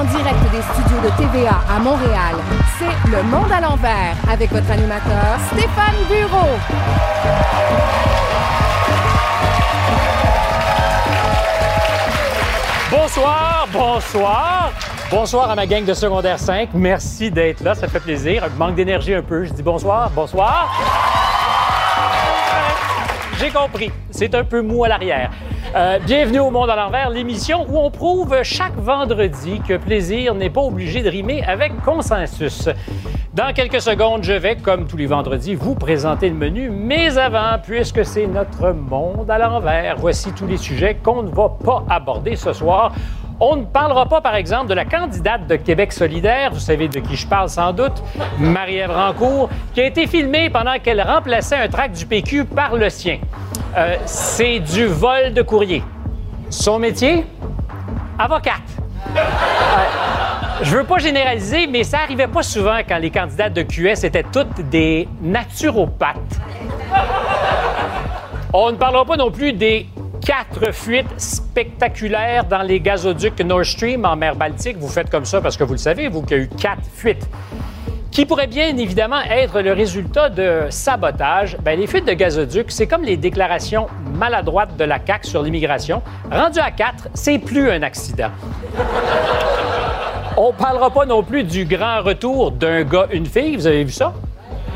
En direct des studios de TVA à Montréal, c'est Le Monde à l'envers avec votre animateur Stéphane Bureau. Bonsoir, bonsoir. Bonsoir à ma gang de secondaire 5. Merci d'être là, ça fait plaisir. Manque d'énergie un peu. Je dis bonsoir, bonsoir. J'ai compris. C'est un peu mou à l'arrière. Euh, bienvenue au Monde à l'envers, l'émission où on prouve chaque vendredi que plaisir n'est pas obligé de rimer avec consensus. Dans quelques secondes, je vais, comme tous les vendredis, vous présenter le menu. Mais avant, puisque c'est notre monde à l'envers, voici tous les sujets qu'on ne va pas aborder ce soir. On ne parlera pas, par exemple, de la candidate de Québec solidaire, vous savez de qui je parle sans doute, Marie-Ève Rancourt, qui a été filmée pendant qu'elle remplaçait un tract du PQ par le sien. Euh, c'est du vol de courrier. Son métier? Avocate. Euh, je veux pas généraliser, mais ça arrivait pas souvent quand les candidates de QS étaient toutes des naturopathes. On ne parlera pas non plus des quatre fuites spectaculaires dans les gazoducs Nord Stream en mer Baltique. Vous faites comme ça parce que vous le savez, vous, qu'il y a eu quatre fuites. Qui pourrait bien évidemment être le résultat de sabotage. Bien, les fuites de gazoducs, c'est comme les déclarations maladroites de la CAQ sur l'immigration. Rendu à quatre, c'est plus un accident. On parlera pas non plus du grand retour d'un gars, une fille. Vous avez vu ça?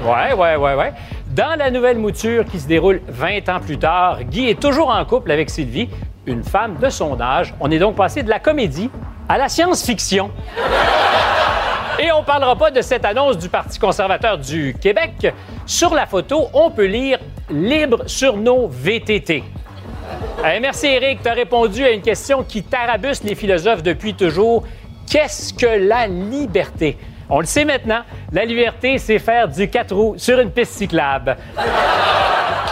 Ouais, ouais, ouais, ouais. Dans la nouvelle mouture qui se déroule 20 ans plus tard, Guy est toujours en couple avec Sylvie, une femme de son âge. On est donc passé de la comédie à la science-fiction. Et on ne parlera pas de cette annonce du Parti conservateur du Québec. Sur la photo, on peut lire Libre sur nos VTT. Eh, merci Eric, tu as répondu à une question qui tarabusse les philosophes depuis toujours. Qu'est-ce que la liberté? On le sait maintenant, la liberté, c'est faire du 4 roues sur une piste cyclable.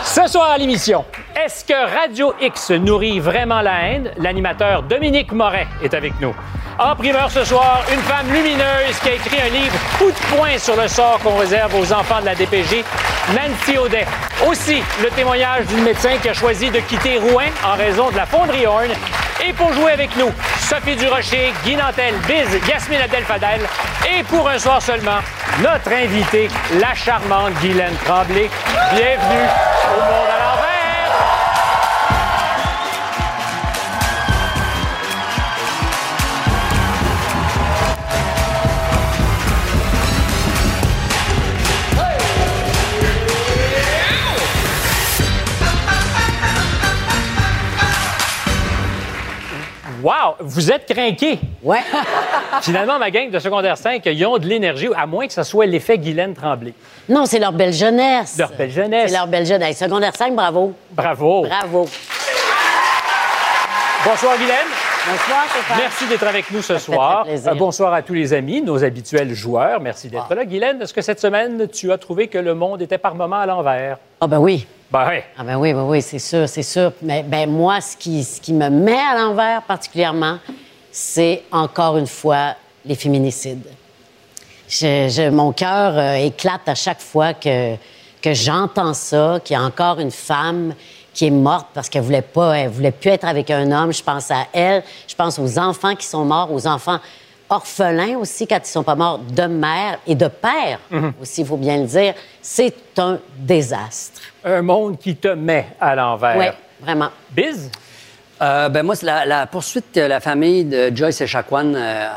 Ce soir à l'émission, est-ce que Radio X nourrit vraiment la haine? L'animateur Dominique Moret est avec nous. En primeur ce soir, une femme lumineuse qui a écrit un livre coup de poing sur le sort qu'on réserve aux enfants de la DPG, Nancy Audet. Aussi, le témoignage d'une médecin qui a choisi de quitter Rouen en raison de la fonderie Horn. Et pour jouer avec nous, Sophie Durocher, Guy Nantel, Biz, Yasmine Adel-Fadel. Et pour un soir seulement, notre invitée, la charmante Guylaine Tremblay. Bienvenue au Monde Wow! Vous êtes craqués! Ouais. Finalement, ma gang de secondaire 5, ils ont de l'énergie, à moins que ce soit l'effet Guylaine Tremblay. Non, c'est leur belle jeunesse. Leur belle jeunesse. C'est leur belle jeunesse. Secondaire 5, bravo. Bravo! Bravo. Bonsoir, Guylaine. Bonsoir, Stéphane. Merci d'être avec nous ce soir. Euh, bonsoir à tous les amis, nos habituels joueurs. Merci d'être là. Guylaine, est-ce que cette semaine, tu as trouvé que le monde était par moments à l'envers? Ah ben oui. Ben oui. Ah ben oui, ben oui, c'est sûr, c'est sûr. Mais ben moi, ce qui, ce qui me met à l'envers particulièrement, c'est encore une fois les féminicides. Mon cœur euh, éclate à chaque fois que, que j'entends ça, qu'il y a encore une femme qui est morte parce qu'elle voulait pas, elle voulait plus être avec un homme. Je pense à elle, je pense aux enfants qui sont morts, aux enfants orphelins aussi quand ils sont pas morts de mère et de père aussi, il faut bien le dire. C'est un désastre. Un monde qui te met à l'envers. Oui, vraiment. Biz? Euh, ben moi, c'est la, la poursuite que la famille de Joyce Echaquan euh,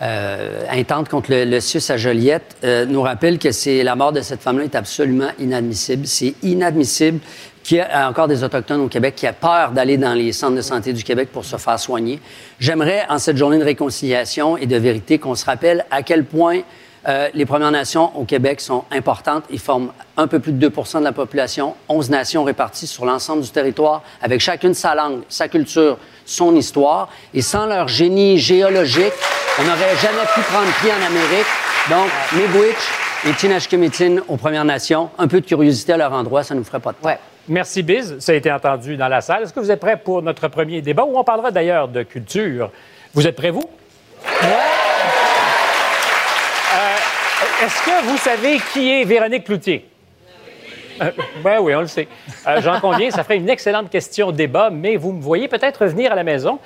euh, intente contre le, le CIUS à Joliette euh, nous rappelle que c'est la mort de cette femme-là est absolument inadmissible. C'est inadmissible qu'il y ait encore des Autochtones au Québec qui aient peur d'aller dans les centres de santé du Québec pour se faire soigner. J'aimerais, en cette journée de réconciliation et de vérité, qu'on se rappelle à quel point euh, les Premières Nations au Québec sont importantes. Ils forment un peu plus de 2% de la population, 11 nations réparties sur l'ensemble du territoire, avec chacune sa langue, sa culture, son histoire. Et sans leur génie géologique, on n'aurait jamais pu prendre pied en Amérique. Donc, Miigwech et Chinashkimitin aux Premières Nations, un peu de curiosité à leur endroit, ça ne nous ferait pas de tort. Ouais. Merci, Biz. Ça a été entendu dans la salle. Est-ce que vous êtes prêts pour notre premier débat où on parlera d'ailleurs de culture? Vous êtes prêts, vous? Euh, Est-ce que vous savez qui est Véronique Cloutier? Euh, ben oui, on le sait. Euh, J'en conviens, ça ferait une excellente question débat, mais vous me voyez peut-être revenir à la maison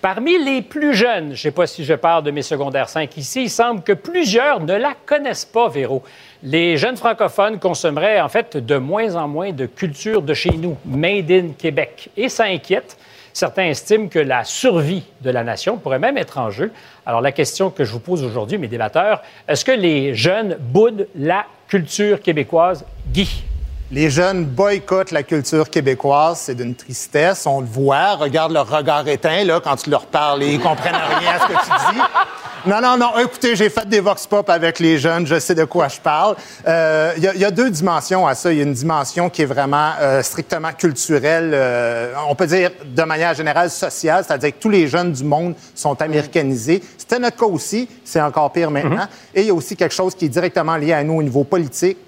Parmi les plus jeunes, je ne sais pas si je parle de mes secondaires 5 ici, il semble que plusieurs ne la connaissent pas, Véro. Les jeunes francophones consommeraient en fait de moins en moins de culture de chez nous, made in Québec. Et ça inquiète. Certains estiment que la survie de la nation pourrait même être en jeu. Alors la question que je vous pose aujourd'hui, mes débatteurs, est-ce que les jeunes boudent la culture québécoise? Guy. Les jeunes boycottent la culture québécoise, c'est d'une tristesse. On le voit. Regarde leur regard éteint là, quand tu leur parles et ils comprennent rien à ce que tu dis. Non, non, non. Écoutez, j'ai fait des vox pop avec les jeunes. Je sais de quoi je parle. Euh, Il y, a deux dimensions à ça. Il y a une dimension qui est vraiment euh, strictement culturelle. euh, on peut dire de manière générale sociale, c'est-à-dire que tous les jeunes du monde sont américanisés. C'était notre cas aussi. C'est encore pire maintenant. Et il y a aussi quelque chose qui est directement lié à nous au niveau politique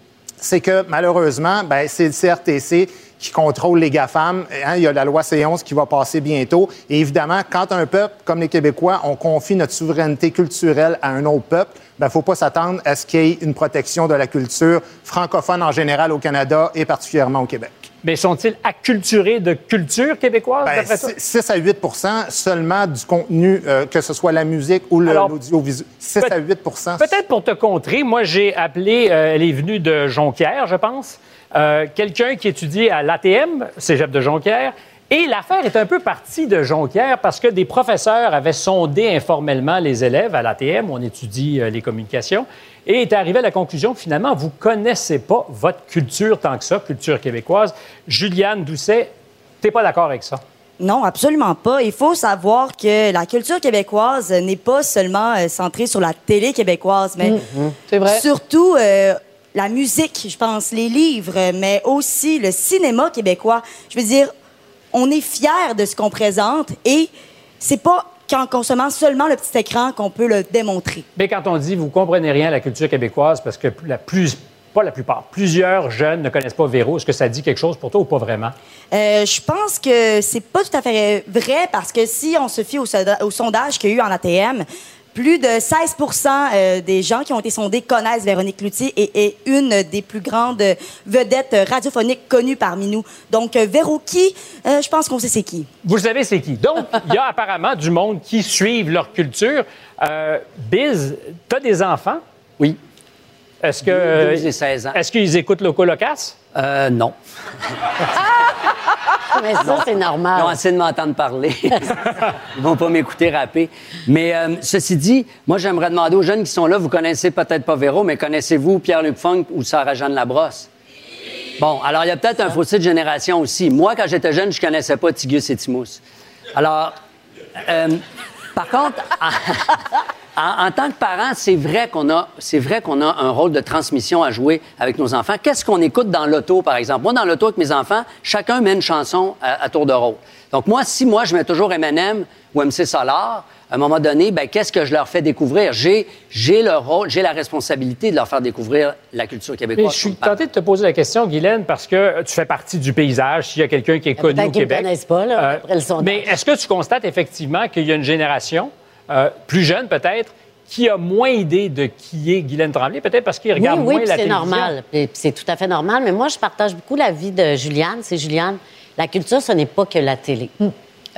c'est que malheureusement, ben, c'est le CRTC qui contrôle les GAFAM. Hein, il y a la loi C11 qui va passer bientôt. Et évidemment, quand un peuple, comme les Québécois, on confie notre souveraineté culturelle à un autre peuple, il ne faut pas s'attendre à ce qu'il y ait une protection de la culture francophone en général au Canada et particulièrement au Québec. Mais sont-ils acculturés de culture québécoise, Ben, d'après toi? 6 à 8% seulement du contenu, euh, que ce soit la musique ou l'audiovisuel. 6 à peut- 8 Peut-être pour te contrer, moi j'ai appelé, euh, elle est venue de Jonquière, je pense, euh, quelqu'un qui étudie à l'ATM, Cégep de Jonquière, et l'affaire est un peu partie de Jonquière parce que des professeurs avaient sondé informellement les élèves à l'ATM, où on étudie euh, les communications, et est arrivé à la conclusion que finalement, vous connaissez pas votre culture tant que ça, culture québécoise. Juliane Doucet, t'es pas d'accord avec ça? Non, absolument pas. Il faut savoir que la culture québécoise n'est pas seulement euh, centrée sur la télé québécoise, mais vrai. surtout euh, la musique, je pense, les livres, mais aussi le cinéma québécois. Je veux dire, on est fiers de ce qu'on présente et c'est pas qu'en consommant seulement le petit écran qu'on peut le démontrer. Mais quand on dit vous comprenez rien à la culture québécoise, parce que la plus, pas la plupart, plusieurs jeunes ne connaissent pas Véro, est-ce que ça dit quelque chose pour toi ou pas vraiment? Euh, je pense que c'est pas tout à fait vrai parce que si on se fie au, sonda- au sondage qu'il y a eu en ATM, plus de 16% euh, des gens qui ont été sondés connaissent Véronique Cloutier et est une des plus grandes vedettes radiophoniques connues parmi nous. Donc, euh, Véro qui, euh, je pense qu'on sait c'est qui. Vous savez c'est qui? Donc, il y a apparemment du monde qui suivent leur culture. Euh, Biz, tu as des enfants? Oui. Est-ce que. 12 et 16 ans. Est-ce qu'ils écoutent Loco Locas? Euh, non. Mais ça, c'est Ils ont normal. assez de m'entendre parler. Ils vont pas m'écouter rapper. Mais euh, ceci dit, moi, j'aimerais demander aux jeunes qui sont là, vous connaissez peut-être pas Véro, mais connaissez-vous Pierre-Luc Funk ou Sarah-Jeanne Labrosse? Bon, alors il y a peut-être un fossé de génération aussi. Moi, quand j'étais jeune, je connaissais pas Tigus et Timous. Alors, euh, par contre, en, tant que parent, c'est vrai qu'on a, c'est vrai qu'on a un rôle de transmission à jouer avec nos enfants. Qu'est-ce qu'on écoute dans l'auto, par exemple? Moi, dans l'auto avec mes enfants, chacun met une chanson à, à tour de rôle. Donc moi, si moi je mets toujours M&M ou MC Solar, à un moment donné, ben qu'est-ce que je leur fais découvrir? J'ai, j'ai le rôle, j'ai la responsabilité de leur faire découvrir la culture Mais québécoise. je suis tenté de te poser la question, Guylaine, parce que tu fais partie du paysage. S'il y a quelqu'un qui est connu au Québec. Euh, connaissent pas, là, après le sondage. Mais est-ce que tu constates effectivement qu'il y a une génération, euh, plus jeune peut-être, qui a moins idée de qui est Guylaine Tremblay, peut-être parce qu'il Oui, regarde oui, moins la c'est télévision? normal. Puis puis c'est tout à fait normal. Mais moi, je partage beaucoup la vie de Juliane. C'est Juliane. La culture, ce n'est pas que la télé.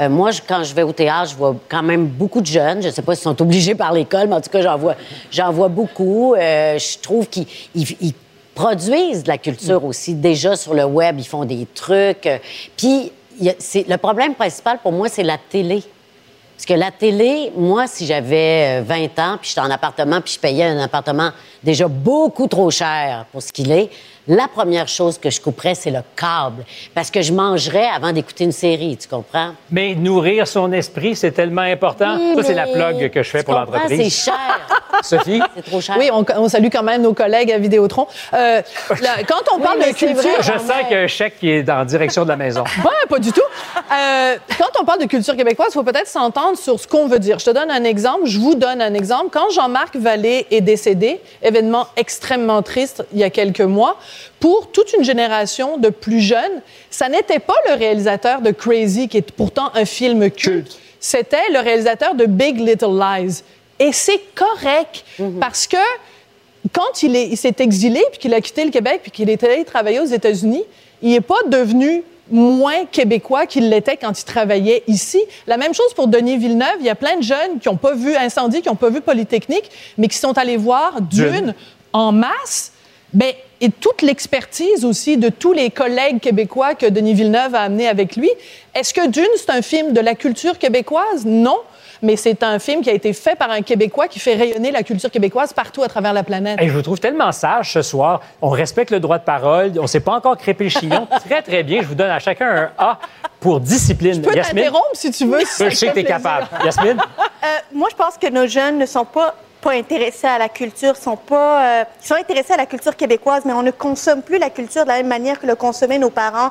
Euh, moi, je- quand je vais au théâtre, je vois quand même beaucoup de jeunes. Je ne sais pas s'ils sont obligés par l'école, mais en tout cas, j'en vois, j'en vois beaucoup. Euh, je trouve qu'ils ils- ils produisent de la culture aussi. Déjà sur le web, ils font des trucs. Puis, y a- c'est- le problème principal pour moi, c'est la télé. Parce que la télé, moi, si j'avais euh, 20 ans, puis j'étais en appartement, puis je payais un appartement déjà beaucoup trop cher pour ce qu'il est, la première chose que je couperais, c'est le câble. Parce que je mangerais avant d'écouter une série, tu comprends? Mais nourrir son esprit, c'est tellement important. Oui, Ça, c'est la plug que je fais tu pour l'entreprise. C'est cher. Sophie? c'est trop cher. Oui, on, on salue quand même nos collègues à Vidéotron. Euh, là, quand on parle de culture... vrai. Je sens qu'il y a un chèque qui est dans direction de la maison. Ouais, pas du tout. Euh, quand on parle de culture québécoise, il faut peut-être s'entendre sur ce qu'on veut dire. Je te donne un exemple, je vous donne un exemple. Quand Jean-Marc Vallée est décédé, événement extrêmement triste il y a quelques mois, pour toute une génération de plus jeunes, ça n'était pas le réalisateur de Crazy, qui est pourtant un film culte. C'était le réalisateur de Big Little Lies. Et c'est correct parce que quand il s'est exilé, puis qu'il a quitté le Québec, puis qu'il est allé travailler aux États-Unis, il n'est pas devenu moins québécois qu'il l'était quand il travaillait ici. La même chose pour Denis Villeneuve. Il y a plein de jeunes qui n'ont pas vu Incendie, qui n'ont pas vu Polytechnique, mais qui sont allés voir Dune en masse. Ben, et toute l'expertise aussi de tous les collègues québécois que Denis Villeneuve a amené avec lui. Est-ce que Dune, c'est un film de la culture québécoise? Non mais c'est un film qui a été fait par un Québécois qui fait rayonner la culture québécoise partout à travers la planète. Et je vous trouve tellement sage ce soir. On respecte le droit de parole. On ne s'est pas encore crépé le chignon. très, très bien. Je vous donne à chacun un A pour discipline. Je peux t'interrompre si tu veux. je sais que tu es capable. Yasmine? Euh, moi, je pense que nos jeunes ne sont pas pas intéressés à la culture, sont pas, euh, sont intéressés à la culture québécoise, mais on ne consomme plus la culture de la même manière que le consommaient nos parents.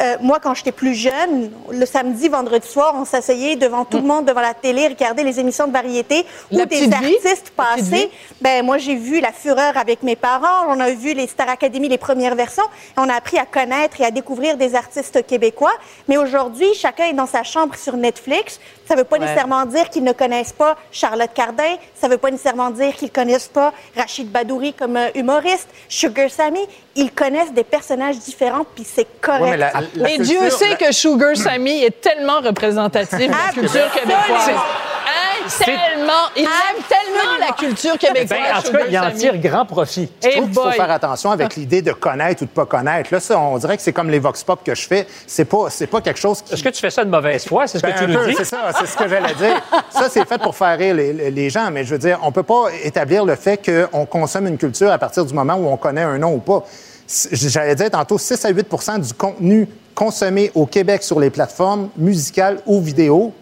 Euh, moi, quand j'étais plus jeune, le samedi, vendredi soir, on s'asseyait devant tout le monde, devant la télé, regarder les émissions de variété où des artistes passaient. Ben, moi, j'ai vu La Fureur avec mes parents. On a vu les Star Academy, les premières versions. On a appris à connaître et à découvrir des artistes québécois. Mais aujourd'hui, chacun est dans sa chambre sur Netflix. Ça ne veut pas nécessairement dire qu'ils ne connaissent pas Charlotte Cardin. Ça ne veut pas nécessairement dire qu'ils ne connaissent pas Rachid Badouri comme euh, humoriste, Sugar Sammy. Ils connaissent des personnages différents, puis c'est correct. Mais, Dieu sait que Sugar Sammy est tellement représentatif de la ah, culture québécoise tellement, il aime tellement la culture québécoise. Ben, en tout cas, il en tire grand profit. Je trouve qu'il faut faire attention avec l'idée de connaître ou de pas connaître. Là, ça, on dirait que c'est comme les vox pop que je fais. C'est pas, c'est pas quelque chose qui... Est-ce que tu fais ça de mauvaise foi? C'est ce que ben, tu nous dis? C'est ça, c'est ce que j'allais dire. ça, c'est fait pour faire rire les, les, gens, mais je veux dire, on peut pas établir le fait qu'on consomme une culture à partir du moment où on connaît un nom ou pas. J'allais dire tantôt 6 à 8% du contenu consommé au Québec sur les plateformes musicales ou vidéo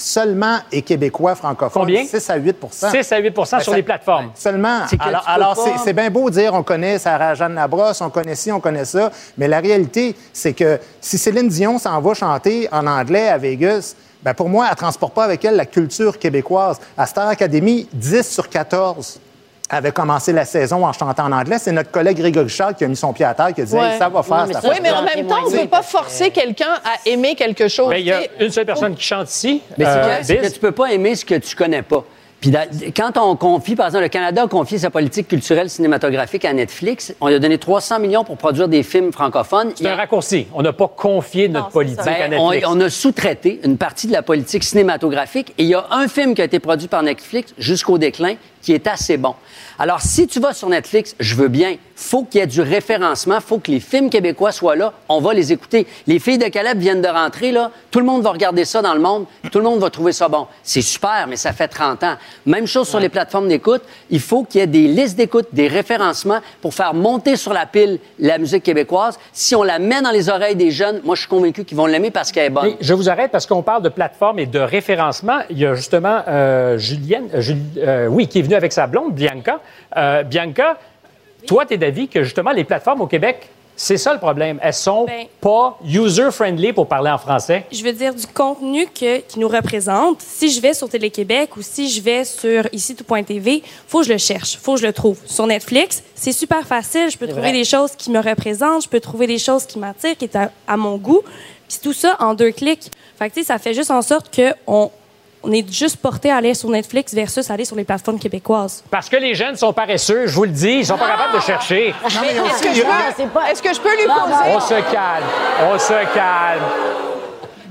seulement est québécois francophone. Combien? 6 à 8 6 à 8 sur les plateformes. Seulement. Alors, c'est bien beau dire on connaît Sarah-Jeanne Labrosse, on connaît ci, on connaît ça, mais la réalité, c'est que si Céline Dion s'en va chanter en anglais à Vegas, ben pour moi, elle ne transporte pas avec elle la culture québécoise. À Star Academy, 10 sur 14 avait commencé la saison en chantant en anglais. C'est notre collègue Grégory Richard qui a mis son pied à terre, qui a dit ça va faire, ça, Oui, mais en même temps, on ne peut pas forcer quelqu'un à aimer quelque chose. il y a une seule personne qui chante ici. Mais c'est que, euh, tu peux pas aimer ce que tu connais pas. Puis quand on confie, par exemple, le Canada a confié sa politique culturelle cinématographique à Netflix, on lui a donné 300 millions pour produire des films francophones. C'est un raccourci. On n'a pas confié notre politique à ben, Netflix. On, on a sous-traité une partie de la politique cinématographique et il y a un film qui a été produit par Netflix jusqu'au déclin qui est assez bon. Alors, si tu vas sur Netflix, je veux bien. Faut qu'il y ait du référencement. Faut que les films québécois soient là. On va les écouter. Les filles de Caleb viennent de rentrer, là. Tout le monde va regarder ça dans le monde. Tout le monde va trouver ça bon. C'est super, mais ça fait 30 ans. Même chose sur les plateformes d'écoute. Il faut qu'il y ait des listes d'écoute, des référencements pour faire monter sur la pile la musique québécoise. Si on la met dans les oreilles des jeunes, moi, je suis convaincu qu'ils vont l'aimer parce qu'elle est bonne. je vous arrête parce qu'on parle de plateforme et de référencement. Il y a justement euh, Julienne, euh, euh, oui, qui est venue avec sa blonde, Bianca. Euh, Bianca, toi, tu es d'avis que justement les plateformes au Québec, c'est ça le problème. Elles sont ben, pas user-friendly pour parler en français. Je veux dire, du contenu qui nous représente, si je vais sur Télé-Québec ou si je vais sur ici tout.tv, faut que je le cherche, faut que je le trouve. Sur Netflix, c'est super facile. Je peux trouver des choses qui me représentent, je peux trouver des choses qui m'attirent, qui sont à, mon goût. Puis tout ça en deux clics. Fait que, ça fait juste en sorte qu'on on est juste porté à aller sur Netflix versus aller sur les plateformes québécoises. Parce que les jeunes sont paresseux, je vous le dis, ils sont pas capables de chercher. Est-ce que, je peux lui poser... On se calme, on se calme.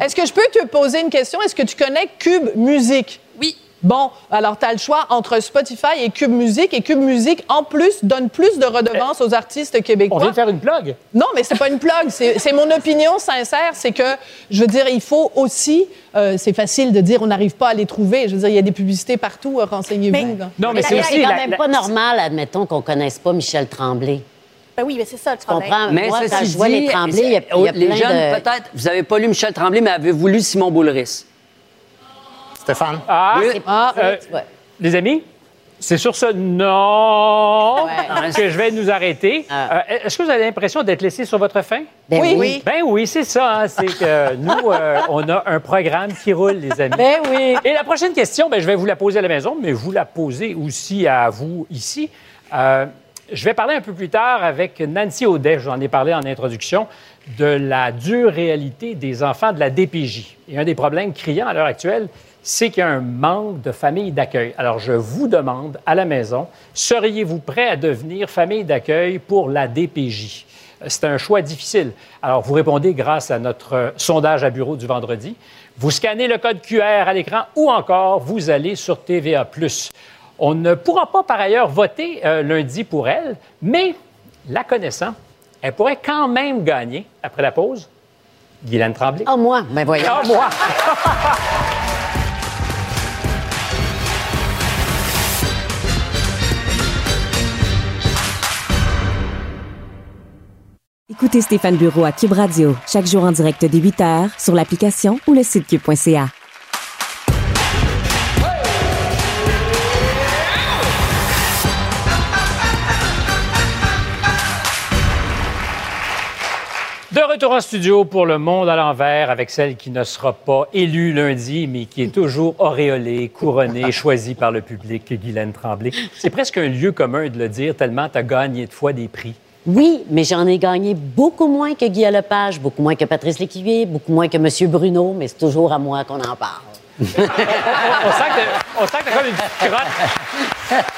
Est-ce que je peux te poser une question? Est-ce que tu connais Cube Musique? Oui. Bon, alors tu as le choix entre Spotify et Cube Musique. Et Cube Musique, en plus, donne plus de redevances aux artistes québécois. On vient de faire une plug. Non, mais c'est pas une plug. C'est mon opinion sincère. C'est que, je veux dire, il faut aussi. Euh, c'est facile de dire on n'arrive pas à les trouver. Je veux dire, il y a des publicités partout. Euh, renseignez-vous. Non, mais c'est aussi. quand même pas normal, admettons, qu'on connaisse pas Michel Tremblay. Ben oui, mais c'est ça le problème. Mais Moi, quand je vois les Tremblay, il y a, il y a Les jeunes, peut-être, vous n'avez pas lu Michel Tremblay, mais avez-vous lu Simon Boulris? Stéphane? Ah, ah euh, les amis? C'est sur ce non que je vais nous arrêter. Ah. Euh, est-ce que vous avez l'impression d'être laissé sur votre faim? Ben oui. Ben oui, c'est ça. Hein. c'est que nous, euh, on a un programme qui roule, les amis. Ben oui. Et la prochaine question, ben, je vais vous la poser à la maison, mais vous la posez aussi à vous ici. je vais parler un peu plus tard avec Nancy Audet, j'en ai parlé en introduction, de la dure réalité des enfants de la DPJ. Et un des problèmes criants à l'heure actuelle, c'est qu'il y a un manque de familles d'accueil. Alors, je vous demande à la maison, seriez-vous prêt à devenir famille d'accueil pour la DPJ? C'est un choix difficile. Alors, vous répondez grâce à notre euh, sondage à bureau du vendredi. Vous scannez le code QR à l'écran ou encore vous allez sur TVA. On ne pourra pas par ailleurs voter euh, lundi pour elle, mais la connaissant, elle pourrait quand même gagner après la pause. Guylaine Tremblay. Ah, moi? Ben voyons. Ah, moi! Écoutez Stéphane Bureau à Cube Radio, chaque jour en direct dès 8h sur l'application ou le site cube.ca. De retour en studio pour Le Monde à l'envers avec celle qui ne sera pas élue lundi, mais qui est toujours auréolée, couronnée, choisie par le public, Guylaine Tremblay. C'est presque un lieu commun de le dire, tellement tu as gagné de fois des prix. Oui, mais j'en ai gagné beaucoup moins que Guy Lepage, beaucoup moins que Patrice Lécuyer, beaucoup moins que M. Bruno, mais c'est toujours à moi qu'on en parle. on, sent que t'as comme une petite crotte.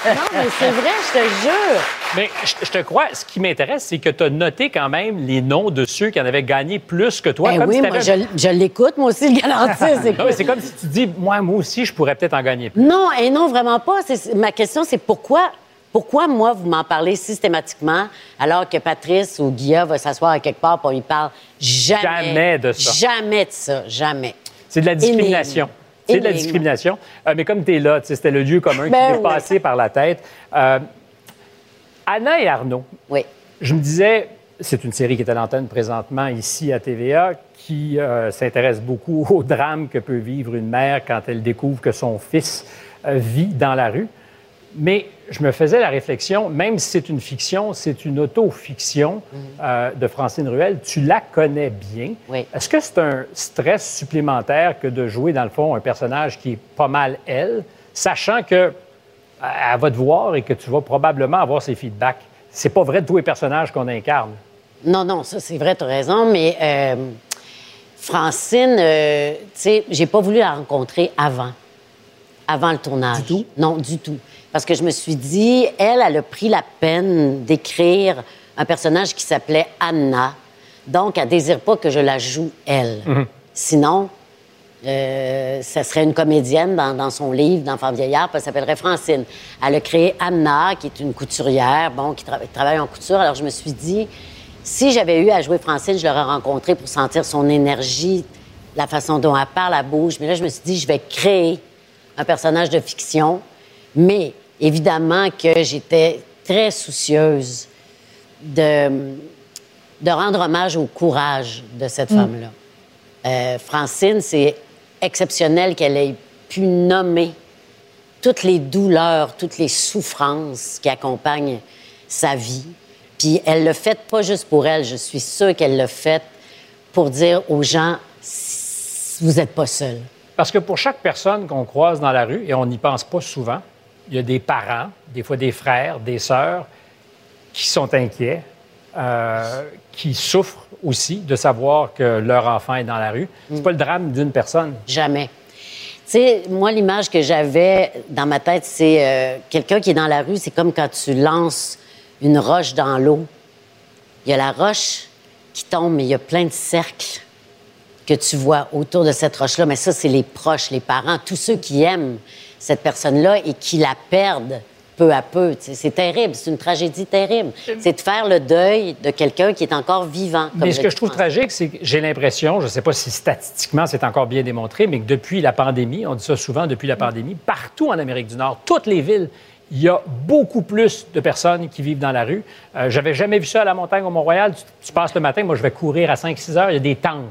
Non, mais c'est vrai, je te jure. Mais je, je te crois, ce qui m'intéresse, c'est que tu as noté quand même les noms de ceux qui en avaient gagné plus que toi. Ben comme oui, si moi, je, je l'écoute, moi aussi, le galantis. Non, mais c'est comme si tu dis, moi, moi aussi, je pourrais peut-être en gagner plus. Non, et non, vraiment pas. Ma question, c'est pourquoi, pourquoi moi, vous m'en parlez systématiquement alors que Patrice ou Guilla va s'asseoir à quelque part pour y parle jamais. Jamais de ça. Jamais de ça, jamais. C'est de la discrimination. C'est de la discrimination. Euh, mais comme tu es là, c'était le lieu commun Ben qui t'est oui. passé par la tête. Euh, Anna et Arnaud, Oui. je me disais, c'est une série qui est à l'antenne présentement ici à TVA, qui euh, s'intéresse beaucoup au drame que peut vivre une mère quand elle découvre que son fils vit dans la rue. Mais je me faisais la réflexion, même si c'est une fiction, c'est une auto-fiction euh, de Francine Ruel. Tu la connais bien. Oui. Est-ce que c'est un stress supplémentaire que de jouer, dans le fond, un personnage qui est pas mal elle, sachant que elle va te voir et que tu vas probablement avoir ses feedbacks? C'est pas vrai de tous les personnages qu'on incarne. Non, non, ça, c'est vrai, tu as raison, mais euh, Francine, euh, tu sais, j'ai pas voulu la rencontrer avant, avant le tournage. Du tout? Non, du tout. Parce que je me suis dit, elle, elle a pris la peine d'écrire un personnage qui s'appelait Anna. Donc, elle désire pas que je la joue, elle. Sinon, euh, ça serait une comédienne dans, dans son livre d'enfant vieillard, elle s'appellerait Francine. Elle a créé Anna, qui est une couturière, bon, qui tra- travaille en couture. Alors je me suis dit, si j'avais eu à jouer Francine, je l'aurais rencontrée pour sentir son énergie, la façon dont elle parle, elle bouge. Mais là, je me suis dit, je vais créer un personnage de fiction. Mais évidemment que j'étais très soucieuse de, de rendre hommage au courage de cette femme-là. Euh, Francine, c'est exceptionnel qu'elle ait pu nommer toutes les douleurs, toutes les souffrances qui accompagnent sa vie. Puis elle le fait pas juste pour elle, je suis sûre qu'elle le fait pour dire aux gens, vous n'êtes pas seul. Parce que pour chaque personne qu'on croise dans la rue, et on n'y pense pas souvent, il y a des parents, des fois des frères, des sœurs, qui sont inquiets, euh, qui souffrent aussi de savoir que leur enfant est dans la rue. C'est pas le drame d'une personne. Jamais. Tu sais, moi, l'image que j'avais dans ma tête, c'est euh, quelqu'un qui est dans la rue, c'est comme quand tu lances une roche dans l'eau. Il y a la roche qui tombe, mais il y a plein de cercles que tu vois autour de cette roche-là. Mais ça, c'est les proches, les parents, tous ceux qui aiment cette personne-là et qui la perdent peu à peu. C'est terrible, c'est une tragédie terrible. C'est de faire le deuil de quelqu'un qui est encore vivant. comme Mais ce que je trouve tragique, c'est que j'ai l'impression, je ne sais pas si statistiquement c'est encore bien démontré, mais que depuis la pandémie, on dit ça souvent depuis la pandémie, partout en Amérique du Nord, toutes les villes, il y a beaucoup plus de personnes qui vivent dans la rue. Euh, J'avais jamais vu ça à la montagne au Mont-Royal. Tu, tu passes le matin, moi je vais courir à 5-6 heures, il y a des tentes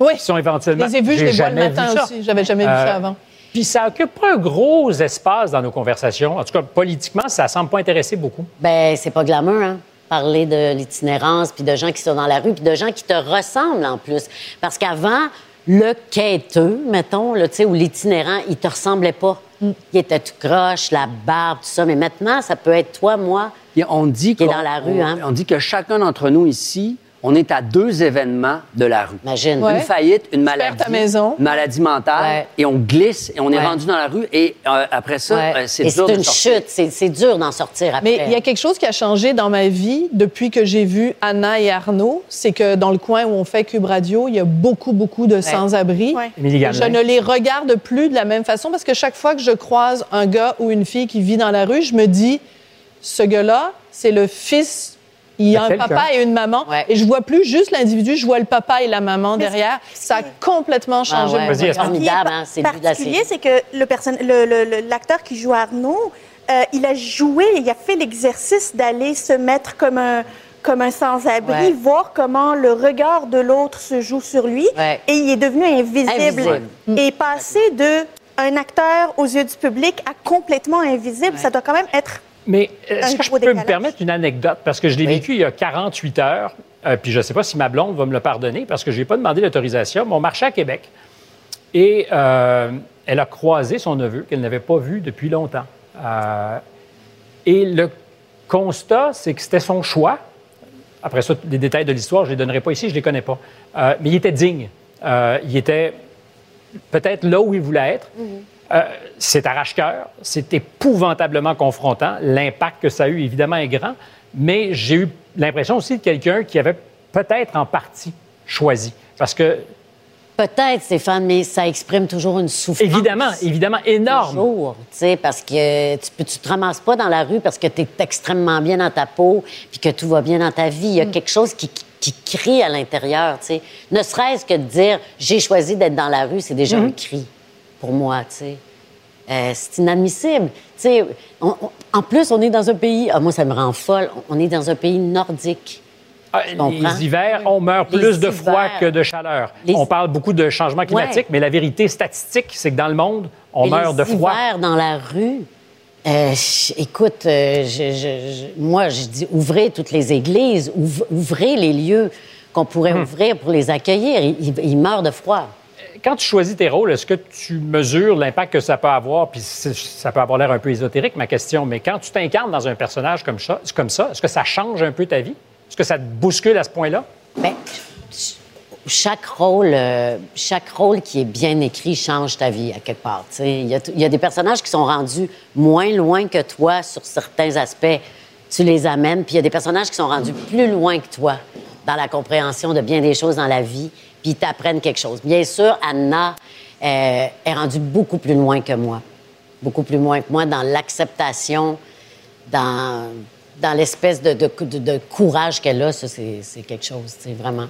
Oui. qui sont Je éventuellement. les ai vus, je les vois le matin aussi. J'avais jamais vu Euh, ça avant. Puis ça occupe pas un gros espace dans nos conversations. En tout cas, politiquement, ça semble pas intéresser beaucoup. Ben, c'est pas glamour, hein? Parler de l'itinérance, puis de gens qui sont dans la rue, puis de gens qui te ressemblent en plus. Parce qu'avant, le quêteux, mettons, là, tu sais, ou l'itinérant, il te ressemblait pas. Il était tout croche, la barbe, tout ça. Mais maintenant, ça peut être toi, moi. Et on dit Qui est qu'on- dans la rue, on, hein. on dit que chacun d'entre nous ici, on est à deux événements de la rue. Imagine. Ouais. Une faillite, une maladie, ta maison. une maladie mentale, Ouais. et on glisse et on est Ouais. rendu dans la rue. Et euh, après ça, Ouais. euh, c'est dur c'est une sortir. chute. C'est c'est dur d'en sortir après. Mais il y a quelque chose qui a changé dans ma vie depuis que j'ai vu Anna et Arnaud. C'est que dans le coin où on fait Cube Radio, il y a beaucoup, beaucoup de sans-abri. Je ne les regarde plus de la même façon parce que chaque fois que je croise un gars ou une fille qui vit dans la rue, je me dis, ce gars-là, c'est le fils. Il y a un quelqu'un. papa et une maman. Ouais. Et je vois plus juste l'individu, je vois le papa et la maman derrière. Ça a complètement Ah changé ouais, Vas-y, ouais, regard. formidable, hein, c'est particulier, c'est que le person- le- le- le- l'acteur qui joue Arnaud, euh, il a joué, il a fait l'exercice d'aller se mettre comme un comme un sans-abri, Ouais. voir comment le regard de l'autre se joue sur lui, Ouais. et il est devenu invisible. Invisible. Et passer de un acteur aux yeux du public à complètement invisible, ça doit quand même être Mais est-ce Un que je peux me permettre une anecdote? Parce que je l'ai Oui. vécu il y a 48 heures, euh, puis je ne sais pas si ma blonde va me le pardonner parce que je n'ai pas demandé l'autorisation, mais on marchait à Québec et euh, elle a croisé son neveu qu'elle n'avait pas vu depuis longtemps. Euh, et le constat, c'est que c'était son choix. Après ça, les détails de l'histoire, je ne les donnerai pas ici, je ne les connais pas. Euh, mais il était digne. Euh, il était peut-être là où il voulait être. Euh, c'est arrache-cœur, c'est épouvantablement confrontant. L'impact que ça a eu, évidemment, est grand. Mais j'ai eu l'impression aussi de quelqu'un qui avait peut-être en partie choisi. Parce que, Peut-être, Stéphane, mais ça exprime toujours une souffrance. évidemment, évidemment, énorme. Toujours, tu sais, parce que tu ne te ramasses pas dans la rue parce que tu es extrêmement bien dans ta peau puis que tout va bien dans ta vie. Il y a quelque chose qui, crie à l'intérieur, tu sais. Ne serait-ce que de dire « j'ai choisi d'être dans la rue », c'est déjà un cri pour moi, tu sais. Euh, c'est inadmissible. On- on- en plus, on est dans un pays... ah, moi, ça me rend folle. On est dans un pays nordique. Ah, les hivers, on meurt Les plus de froid que de chaleur. Les- On parle beaucoup de changement climatique, Ouais. mais la vérité statistique, c'est que dans le monde, on Et meurt les de froid. hivers dans la rue. euh, écoute, euh, je- je- je- moi, je dis ouvrez toutes les églises, ouv- ouvrez les lieux qu'on pourrait Hmm. ouvrir pour les accueillir. Ils meurent de froid. Quand tu choisis tes rôles, est-ce que tu mesures l'impact que ça peut avoir? Puis ça peut avoir l'air un peu ésotérique, ma question, mais quand tu t'incarnes dans un personnage comme ça, est-ce que ça change un peu ta vie? Est-ce que ça te bouscule à ce point-là? Ch- chaque rôle, euh, chaque rôle qui est bien écrit change ta vie à quelque part. il y a des personnages qui sont rendus moins loin que toi sur certains aspects. Tu les amènes, puis il y a des personnages qui sont rendus plus loin que toi dans la compréhension de bien des choses dans la vie, puis ils t'apprennent quelque chose. Bien sûr, Anna euh, est rendue beaucoup plus loin que moi. Beaucoup plus loin que moi dans l'acceptation, dans, dans l'espèce de, de- de- de courage qu'elle a. Ça, c'est c'est quelque chose, c'est vraiment.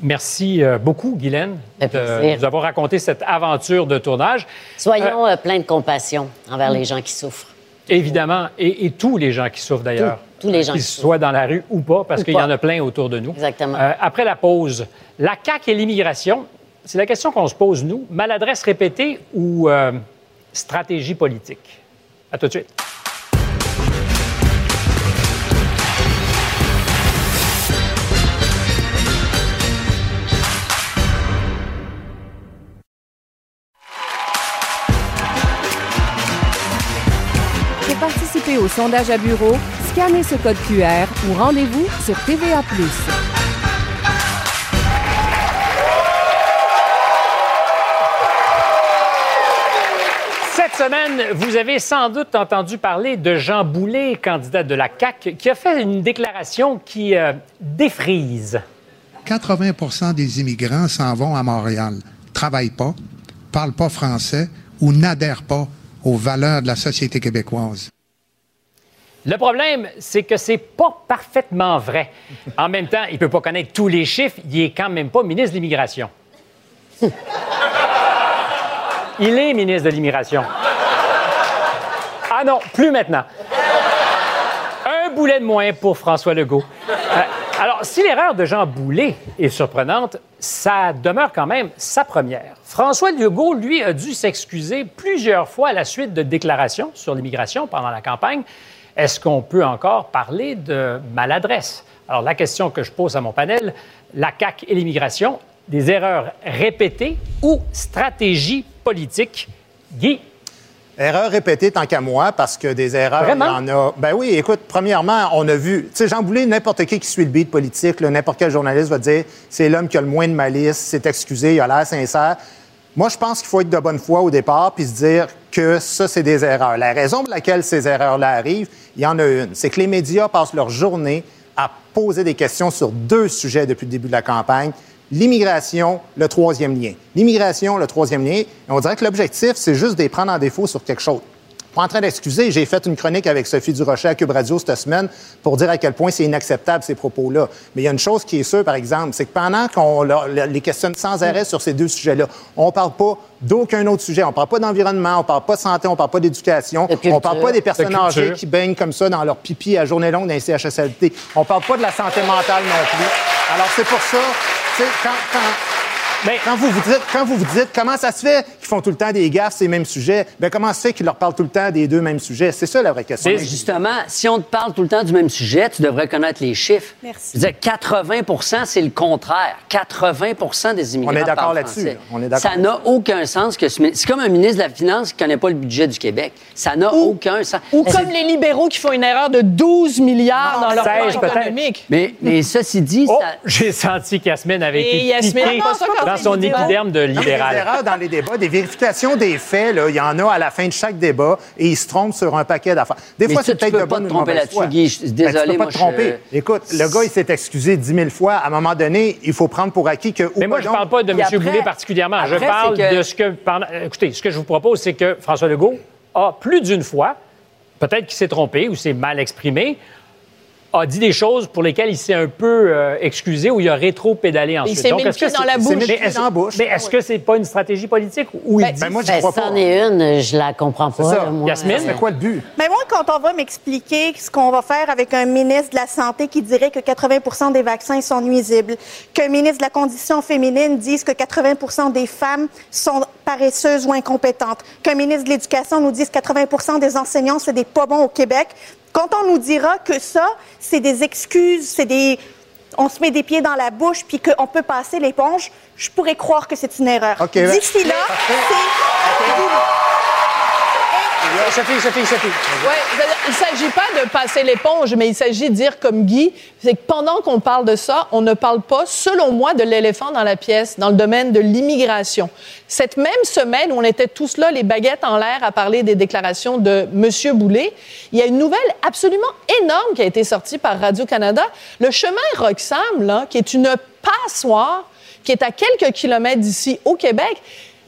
Merci euh, beaucoup, Guylaine, de nous avoir raconté cette aventure de tournage. Soyons euh, pleins de compassion envers les gens qui souffrent. Évidemment, et, et tous les gens qui souffrent d'ailleurs. Tous- tous les gens Qu'ils soient dans la rue ou pas, parce qu'il y en a plein autour de nous. Exactement. Euh, après la pause, la CAQ et l'immigration, c'est la question qu'on se pose, nous. Maladresse répétée ou euh, stratégie politique? À tout de suite. Participer au sondage à bureau, scannez ce code QR ou rendez-vous sur TVA+. Cette semaine, vous avez sans doute entendu parler de Jean Boulet, candidat de la CAQ, qui a fait une déclaration qui euh, défrise. 80% des immigrants s'en vont à Montréal, travaillent pas, parlent pas français ou n'adhèrent pas aux valeurs de la société québécoise. Le problème, c'est que c'est pas parfaitement vrai. En même temps, il peut pas connaître tous les chiffres, il est quand même pas ministre de l'Immigration. Il est ministre de l'Immigration. Ah non, plus maintenant. Un boulet de moins pour François Legault. Euh, alors, si l'erreur de Jean Boulet est surprenante, ça demeure quand même sa première. François Legault, lui, a dû s'excuser plusieurs fois à la suite de déclarations sur l'immigration pendant la campagne. Est-ce qu'on peut encore parler de maladresse? Alors, la question que je pose à mon panel, la CAQ et l'immigration, des erreurs répétées ou stratégie politique? Guy? Erreur répétée tant qu'à moi, parce que des erreurs, Vraiment? il y en a. Ben oui, écoute, premièrement, on a vu. Tu sais, Jean Boulet, n'importe qui qui suit le beat politique, n'importe quel journaliste va dire c'est l'homme qui a le moins de malice, c'est excusé, il a l'air sincère. Moi, je pense qu'il faut être de bonne foi au départ puis se dire que ça, c'est des erreurs. La raison pour laquelle ces erreurs-là arrivent, il y en a une. C'est que les médias passent leur journée à poser des questions sur deux sujets depuis le début de la campagne. L'immigration, le troisième lien. L'immigration, le troisième lien. On dirait que l'objectif, c'est juste de les prendre en défaut sur quelque chose. Pas en train d'excuser, j'ai fait une chronique avec Sophie Durocher à Cube Radio cette semaine pour dire à quel point c'est inacceptable ces propos-là. Mais il y a une chose qui est sûre, par exemple, c'est que pendant qu'on les questionne sans arrêt sur ces deux sujets-là, on ne parle pas d'aucun autre sujet. On ne parle pas d'environnement, on ne parle pas de santé, on ne parle pas d'éducation, on ne parle pas des personnes De âgées qui baignent comme ça dans leur pipi à journée longue dans les CHSLT. On ne parle pas de la santé mentale non plus. Alors c'est pour ça, tu sais, quand, quand- Mais- quand vous vous dites, quand vous vous dites comment ça se fait qu'ils font tout le temps des gaffes, ces mêmes sujets, ben comment ça se fait qu'ils leur parlent tout le temps des deux mêmes sujets? C'est ça la vraie question. C'est- Mais justement, si on te parle tout le temps du même sujet, tu devrais connaître les chiffres. Merci. Je veux dire, 80% c'est le contraire. 80% des immigrants On est d'accord là-dessus, français. là. On est d'accord Ça n'a aucun sens que ce... C'est comme un ministre de la Finance qui ne connaît pas le budget du Québec. Ça n'a aucun sens. Ou comme les libéraux qui font une erreur de 12 milliards dans leur plan 16 peut-être. économique. Mais, mais ceci dit, Oh, ça... j'ai senti qu'Yasmine avait Et été Yasmine, pas ça quand dans son épiderme de mais Des libéral. erreurs dans les débats, des vérifications des faits, là, il y en a à la fin de chaque débat et ils se trompent sur un paquet d'affaires. Des Mais fois, c'est peut-être de pas bonne ou mauvaise là-dessus, foi. Guy. Je suis Ben, désolé, tu peux pas moi, te tromper. je- Écoute, le gars, il s'est excusé dix mille fois. À un moment donné, il faut prendre pour acquis que... Mais moi, je ne parle pas de M. Boulay particulièrement. je parle que- de ce que. pendant- Écoutez, ce que je vous propose, c'est que François Legault a plus d'une fois, peut-être qu'il s'est trompé ou s'est mal exprimé, a dit des choses pour lesquelles il s'est un peu euh, excusé ou il a rétro-pédalé ensuite. s'est mis le pied dans la bouche. Mais Il s'est mis est-ce dans la bouche. mais est-ce que c'est pas une stratégie politique il Ben, dit... Ben, moi, je Ben, crois pas. c'en est une, je la comprends pas. ça. moi. Yasmine? C'est quoi le but? Mais moi, quand on va m'expliquer ce qu'on va faire avec un ministre de la Santé qui dirait que 80% des vaccins sont nuisibles, qu'un ministre de la Condition féminine dise que 80% des femmes sont paresseuses ou incompétentes, qu'un ministre de l'Éducation nous dise que 80% des enseignants, c'est des pas bons au Québec, quand on nous dira que ça, c'est des excuses, c'est des... On se met des pieds dans la bouche puis qu'on peut passer l'éponge, je pourrais croire que c'est une erreur. Ben- D'ici là, c'est... Sophie, Sophie, Sophie. Ouais, c'est-à-dire, il ne s'agit pas de passer l'éponge, mais il s'agit de dire comme Guy, c'est que pendant qu'on parle de ça, on ne parle pas, selon moi, de l'éléphant dans la pièce, dans le domaine de l'immigration. Cette même semaine où on était tous là, les baguettes en l'air, à parler des déclarations de M. Boulay, il y a une nouvelle absolument énorme qui a été sortie par Radio-Canada. Le chemin Roxham, là, qui est une passoire, qui est à quelques kilomètres d'ici au Québec,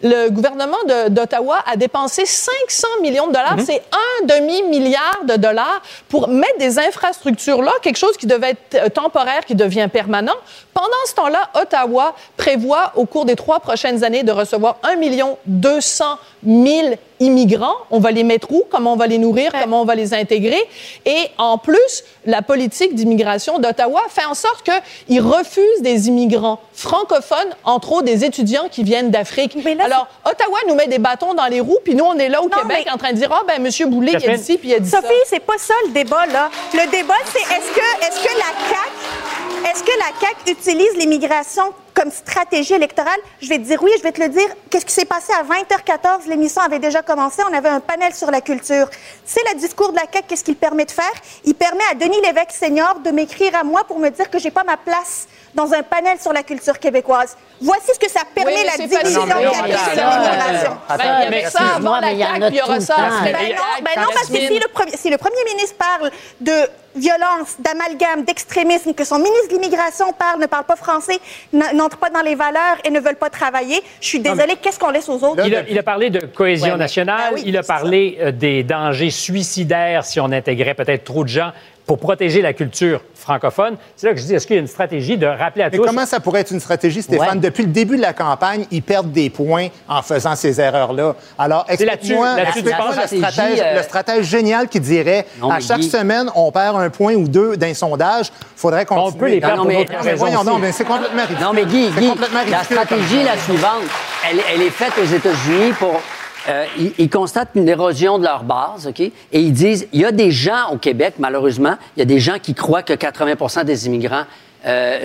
le gouvernement d'Ottawa a dépensé 500 millions de dollars. C'est un demi-milliard de dollars pour mettre des infrastructures là, quelque chose qui devait être euh, temporaire, qui devient permanent. Pendant ce temps-là, Ottawa prévoit au cours des trois prochaines années de recevoir 1 million 200 000 immigrants. On va les mettre où? Comment on va les nourrir? Comment on va les intégrer? Et en plus, la politique d'immigration d'Ottawa fait en sorte qu'ils refusent des immigrants francophones, entre autres des étudiants qui viennent d'Afrique. Alors, Ottawa nous met des bâtons dans les roues, puis nous, on est là au Non, Québec mais- en train de dire, ah, ben, M. Boulay, il a dit ci, puis il a dit ça. Sophie, c'est pas ça le débat, là. Le débat, c'est est-ce que, est-ce que la CAQ, est-ce que la CAQ utilise l'immigration comme stratégie électorale? Je vais te dire oui, je vais te le dire. Qu'est-ce qui s'est passé à 20h14? L'émission avait déjà commencé. On avait un panel sur la culture. C'est le discours de la CAQ. Qu'est-ce qu'il permet de faire? Il permet à Denis Lévesque senior de m'écrire à moi pour me dire que j'ai pas ma place dans un panel sur la culture québécoise. Voici ce que ça permet Oui, la division facile. de la mais. Ben, il y avait mais ça avant la il y aura ça Ben la non, ben non, parce que si le, premier, si le premier ministre parle de violence, d'amalgame, d'extrémisme, que son ministre de l'immigration parle, ne parle pas français, n'entre pas dans les valeurs et ne veulent pas travailler, je suis désolée, qu'est-ce qu'on laisse aux autres? Il a, il a parlé de cohésion Ouais, nationale, Ben oui, il a parlé euh, des dangers suicidaires si on intégrait peut-être trop de gens pour protéger la culture francophone. C'est là que je dis, est-ce qu'il y a une stratégie de rappeler à Mais tous... comment ça pourrait être une stratégie, Stéphane? Ouais. Depuis le début de la campagne, ils perdent des points en faisant ces erreurs-là. Alors, explique-moi là-dessus, tu explique-moi penses le, la stratégie, stratège, euh, le stratège génial qui dirait Non, à chaque Guy- semaine, on perd un point ou deux d'un sondage. faudrait qu'on On peut les perdre non, pour mais- d'autres non, mais raisons voyons aussi. donc, mais c'est complètement ridicule. Non, mais Guy, C'est Guy, complètement la stratégie la suivante. Elle, elle est faite aux États-Unis pour. Euh, ils, ils constatent une érosion de leur base, OK? Et ils disent il y a des gens au Québec, malheureusement, il y a des gens qui croient que 80% des immigrants euh,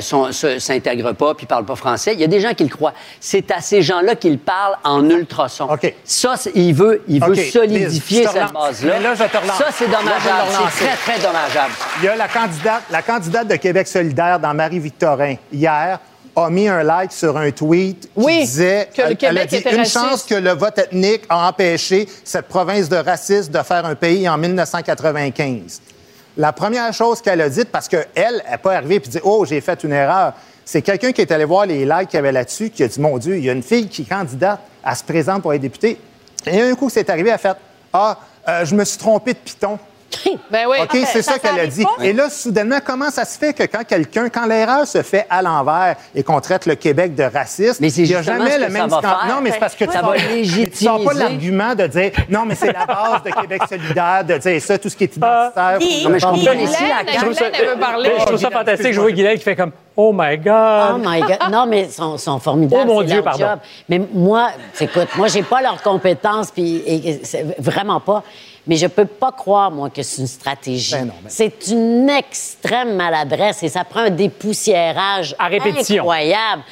s'intègrent pas puis parlent pas français. Il y a des gens qui le croient. C'est à ces gens-là qu'il parle en ultrason. OK. Ça, il veut, il veut solidifier te cette base-là. Mais là, je te relance. Ça, c'est dommageable. C'est très, très dommageable. Il y a la candidate, la candidate de Québec solidaire dans Marie-Victorin, hier, a mis un like sur un tweet qui Oui, disait que le elle- elle a dit était une raciste. chance que le vote ethnique a empêché cette province de racistes de faire un pays en 1995. La première chose qu'elle a dite, parce qu'elle n'est pas arrivée et dit Oh, j'ai fait une erreur, c'est quelqu'un qui est allé voir les likes qu'il y avait là-dessus, qui a dit Mon Dieu, il y a une fille qui est candidate, elle se présente pour être députée. Et un coup, c'est arrivé, elle a fait Ah, euh, je me suis trompée de piton. Ben oui. OK, c'est ça, ça qu'elle a dit. pas. Et là, soudainement, comment ça se fait que quand quelqu'un, quand l'erreur se fait à l'envers et qu'on traite le Québec de raciste, Mais il n'y a jamais le même ça va scan- faire. Non, mais c'est parce que Ça tu tu sors pas l'argument de dire non, mais c'est la base de Québec solidaire, de dire ça, tout ce qui est identitaire. Non, mais je comprends ici la elle veut parler. Je trouve ça fantastique. Je vois Guylaine qui fait comme Oh my God. Oh my God. Non, mais ils sont, sont formidables. Oh mon Dieu, pardon. job. Mais moi, écoute, moi, j'ai pas leurs compétences, puis vraiment pas. Mais je peux pas croire, moi, que c'est une stratégie. Ben ben- C'est une extrême maladresse et ça prend un dépoussiérage À répétition. incroyable.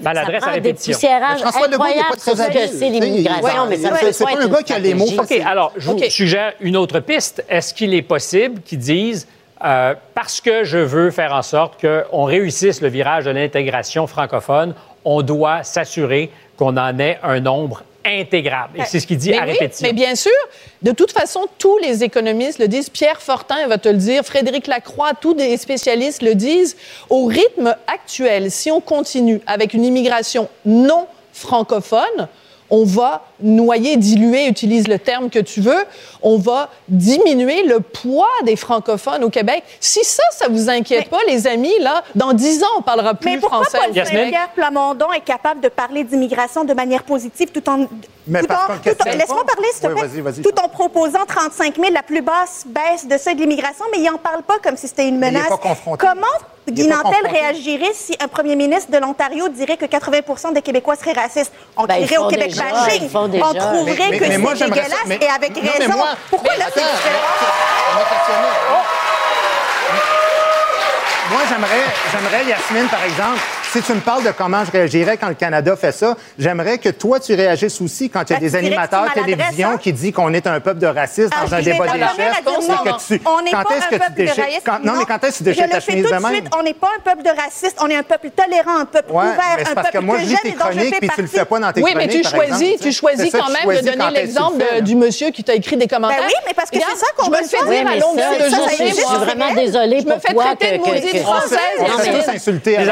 Maladresse ça prend à un répétition. dépoussiérage Mais François Legault, il est incroyable pas très habile. c'est l'immigration, mais ça c'est pas un gars qui a les mots. OK, alors, je vous suggère une autre piste. Est-ce qu'il est possible qu'ils disent, euh, parce que je veux faire en sorte qu'on réussisse le virage de l'intégration francophone, on doit s'assurer qu'on en ait un nombre intégrable. Et c'est ce qu'il dit Mais à oui, répétition. Mais bien sûr, de toute façon, tous les économistes le disent. Pierre Fortin va te le dire, Frédéric Lacroix, tous les spécialistes le disent. Au rythme actuel, si on continue avec une immigration non francophone, on va noyer, diluer, utilise le terme que tu veux, on va diminuer le poids des francophones au Québec. Si ça, ça vous inquiète pas, les amis, là, dans dix ans, on parlera plus Mais pourquoi français. Paul? Saint-Pierre Plamondon est capable de parler d'immigration de manière positive tout en... Mais tout en- tout en- Laisse-moi parler, s'il te Oui, plaît. Tout en proposant 35 000, la plus basse baisse de seuil de l'immigration, mais il n'en parle pas comme si c'était une Mais il est menace. pas confronté. Comment Il Guy est pas Nantel confronté. réagirait si un premier ministre de l'Ontario dirait que 80% des Québécois seraient racistes? On Ben, au Québec déjà, bashing. On trouverait Mais- que c'est ça- dégueulasse mais- et avec non, mais raison. moi- Pourquoi mais là, c'est questionné. Moi, j'aimerais, j'aimerais, Yasmine, par exemple, si tu me parles de comment je réagirais quand le Canada fait ça, j'aimerais que toi, tu réagisses aussi quand il y a Ben, des animateurs maladresse, télévision hein? qui disent qu'on est un peuple de racistes Ah, dans un je vais débat des chefs. non. tu- On n'est quand pas est-ce un que tu peuple de racistes. quand- non, mais quand est-ce que tu déchires Je ta le fais chemise tout de de même? suite. On n'est pas un peuple de racistes. On est un peuple tolérant, un peuple Ouais, ouvert, mais c'est un parce que peuple moi, que je lis j'aime tes chroniques puis tu le fais pas dans tes Oui, mais chroniques, tu choisis, tu choisis quand même de donner l'exemple de- du monsieur qui t'a écrit des commentaires. Ben oui, mais parce que c'est ça qu'on me faire. dire Oui, à mais longueur de journée, je suis moi. vraiment désolée Je me pour fais toi traiter de maudite française. On se fait Yasmine. tous insulter à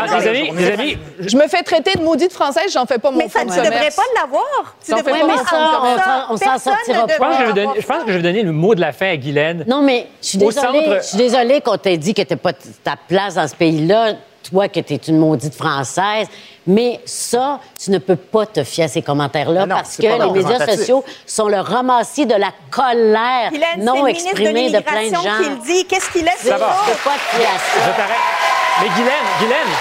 Les, amis, Je me fais traiter de maudite française, j'en fais pas mon Mais ça, tu devrais pas l'avoir. Tu Ça devrais fait pas on s'en- sortira pas. je pense, que je vais donner, je pense que je vais donner le mot de la fin à Guylaine. Non, mais je suis désolée, centre- je suis désolée qu'on t'ait dit que t'es pas ta place dans ce pays-là, toi que tu es une maudite française. Mais ça, tu ne peux pas te fier à ces commentaires-là parce que les médias sociaux sont le ramassis de la colère Guylaine, non de exprimée de, plein de gens. qui le dit. Qu'est-ce qu'il laisse Ça va. peux pas te fier à ça? Je t'arrête. Mais Guylaine, Guylaine,